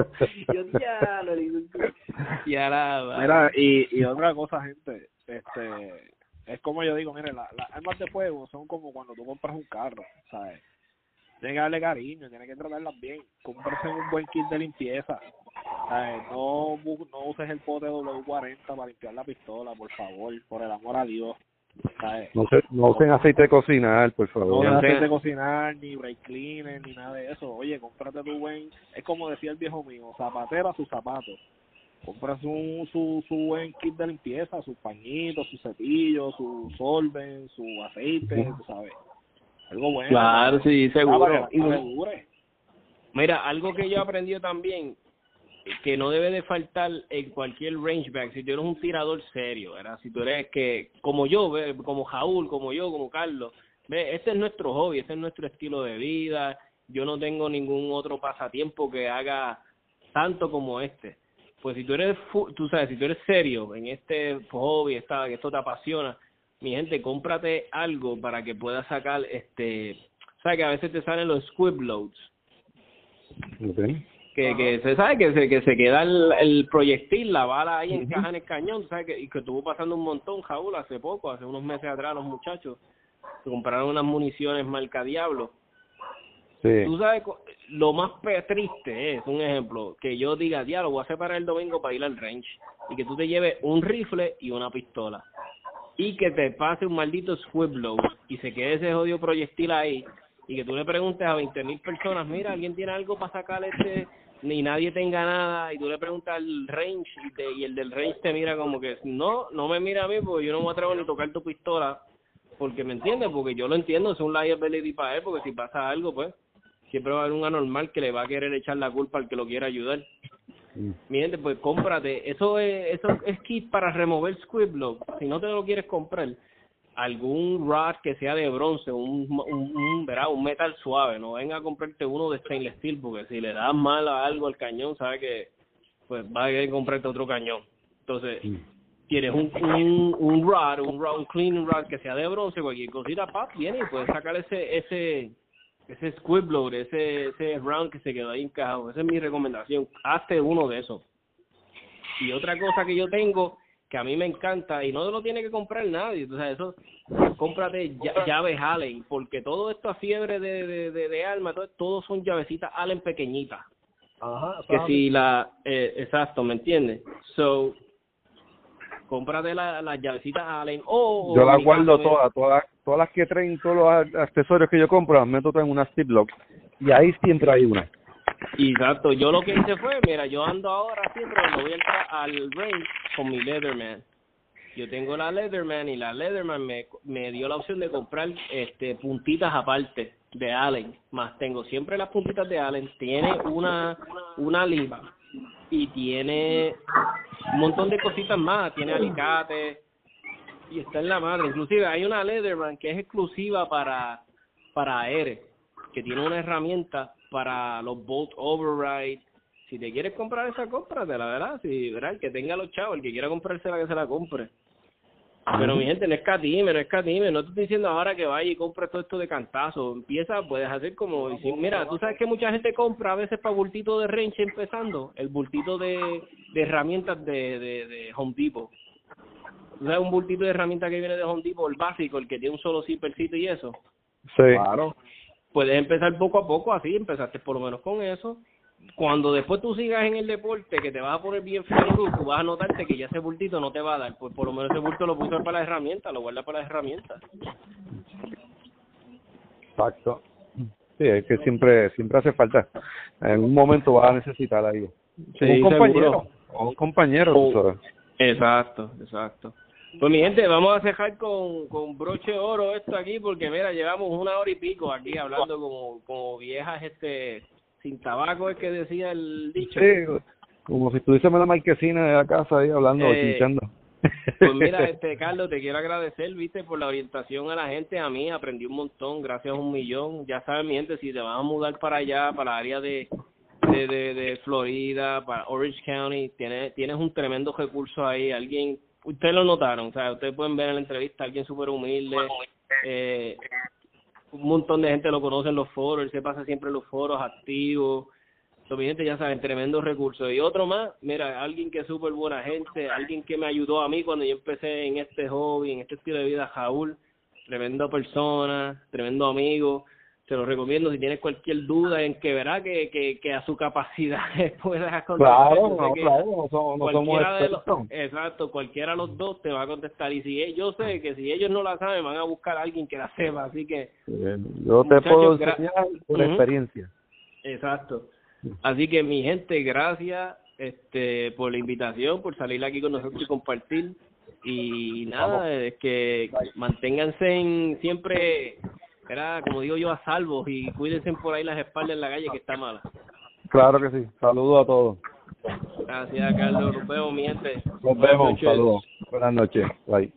Yo ya lo digo, ya la Mira, y, y otra cosa, gente, este es como yo digo, mire, las armas de fuego son como cuando tú compras un carro, ¿sabes? Tienes que darle cariño, tienes que tratarlas bien, comprarse un buen kit de limpieza, ¿sabes? No, no uses el pote W40 para limpiar la pistola, por favor, por el amor a Dios. ¿sabes? No, se, no usen aceite de cocinar, por favor. No usen aceite de cocinar, ni brake cleaner, ni nada de eso. Oye, cómprate tu buen, es como decía el viejo mío, zapatera sus zapatos compra su, su, su buen kit de limpieza, sus pañitos, su cepillo, su solven, su aceite, ¿sabes? Algo bueno. Claro, sí, seguro. Mira, algo que yo he aprendido también, que no debe de faltar en cualquier rangeback, si tú eres un tirador serio, ¿verdad? Si tú eres que, como yo, como Jaúl, como yo, como Carlos, ve, este es nuestro hobby, este es nuestro estilo de vida, yo no tengo ningún otro pasatiempo que haga tanto como este pues si tú eres, tú sabes, si tú eres serio en este hobby, esta, que esto te apasiona, mi gente, cómprate algo para que puedas sacar, este, sabes que a veces te salen los squib loads. Que, que se sabe que se, que se queda el, proyectil, la bala ahí encaja en el cañón, sabes que, y que estuvo pasando un montón, Jaúl, hace poco, hace unos meses atrás los muchachos, se compraron unas municiones marca Diablo. Sí. Tú sabes, lo más triste es, un ejemplo, que yo diga, diálogo, voy a para el domingo para ir al range y que tú te lleves un rifle y una pistola y que te pase un maldito squiblow y se quede ese jodido proyectil ahí y que tú le preguntes a veinte mil personas, mira, ¿alguien tiene algo para sacar este? Ni nadie tenga nada y tú le preguntas al range y, y el del range te mira como que, no, no me mira a mí porque yo no me atrevo ni a tocar tu pistola porque me entiendes, porque yo lo entiendo, es un liability para él, porque si pasa algo, pues siempre va a haber un anormal que le va a querer echar la culpa al que lo quiera ayudar. Mm. Mi gente, pues cómprate. Eso es, eso es kit para remover Squiblock. Si no te lo quieres comprar, algún rod que sea de bronce, un, un, un, un metal suave. No venga a comprarte uno de stainless steel, porque si le das mal a algo al cañón, sabe que pues va a querer comprarte otro cañón. Entonces, mm. tienes un, un, un rod, un rod, un clean rod que sea de bronce, cualquier cosita, pap, viene y puedes sacar ese, ese ese squibload, ese, ese round que se quedó ahí encajado. Esa es mi recomendación. Hazte uno de esos. Y otra cosa que yo tengo, que a mí me encanta, y no lo tiene que comprar nadie, o sea, eso, cómprate llaves Allen, porque todo esto a fiebre de, de, de, de alma, todo, todos son llavecitas Allen pequeñitas. Ajá, que si la, eh, exacto, ¿me entiendes? So, cómprate las la llavecitas Allen o... Yo las guardo todas, todas, todas las que traen, todos los accesorios que yo compro, las meto en una Ziploc. Y ahí siempre hay una. Exacto, yo lo que hice fue, mira, yo ando ahora siempre cuando voy al range con mi Leatherman. Yo tengo la Leatherman y la Leatherman me, me dio la opción de comprar este puntitas aparte de Allen, más tengo siempre las puntitas de Allen, tiene una una lima y tiene un montón de cositas más, tiene alicate y está en la madre. Inclusive hay una Leatherman que es exclusiva para para aire, que tiene una herramienta para los bolt override. si te quieres comprar esa, cómpratela, ¿verdad? Si, ¿verdad? El que tenga los chavos, el que quiera comprársela, que se la compre. Pero mi gente, no es catime, no es catime. No te estoy diciendo ahora que vaya y compre todo esto de cantazo. Empieza, puedes hacer como... mira, tú sabes que mucha gente compra a veces para bultito de renche empezando. El bultito de, de herramientas de, de, de Home Depot. Sabes un bultito de herramientas que viene de Home Depot, el básico, el que tiene un solo zippercito y eso. Sí. Claro. Puedes empezar poco a poco así, empezaste por lo menos con eso cuando después tú sigas en el deporte que te vas a poner bien feliz, tú vas a notarte que ya ese bultito no te va a dar, pues por lo menos ese bulto lo puso para las herramientas, lo guarda para las herramientas. Exacto. Sí, es que siempre siempre hace falta. En un momento vas a necesitar algo. Sí, un compañero. seguro. O un compañero. sabes. Exacto, exacto. Pues mi gente, vamos a cejar con, con broche de oro esto aquí, porque mira, llevamos una hora y pico aquí hablando como, como viejas este sin tabaco es que decía el dicho. Sí, como si estuviésemos en la marquesina de la casa ahí hablando, Eh, chinchando. Pues mira, este Carlos, te quiero agradecer, viste, por la orientación a la gente, a mí aprendí un montón, gracias a un millón. Ya saben, mi gente, si te vas a mudar para allá, para la área de de, de, de Florida, para Orange County, tienes tienes un tremendo recurso ahí, alguien, ustedes lo notaron, o sea, ustedes pueden ver en la entrevista, alguien súper humilde, eh, un montón de gente lo conoce en los foros, él se pasa siempre en los foros activos, So, mi ya saben, tremendo recurso. Y otro más, mira, alguien que es súper buena gente, alguien que me ayudó a mí cuando yo empecé en este hobby, en este estilo de vida, Jaúl, tremenda persona, tremendo amigo. Se lo recomiendo si tienes cualquier duda en que verá que, que, que a su capacidad puedas contestar. Claro, no, claro, no no somos los, exacto, cualquiera de los dos te va a contestar. Y si e- yo sé que si ellos no la saben, van a buscar a alguien que la sepa. Así que Eh, Yo te puedo enseñar por Ujú. experiencia. Exacto. Así que mi gente, gracias este por la invitación, por salir aquí con nosotros y compartir. Y nada, es que manténganse en, siempre, era como digo yo, a salvo y cuídense por ahí las espaldas en la calle que está mala. Claro que sí. Saludos a todos. Gracias, Carlos. Nos vemos, mi gente. Nos vemos. Saludos. Buenas noches. Bye.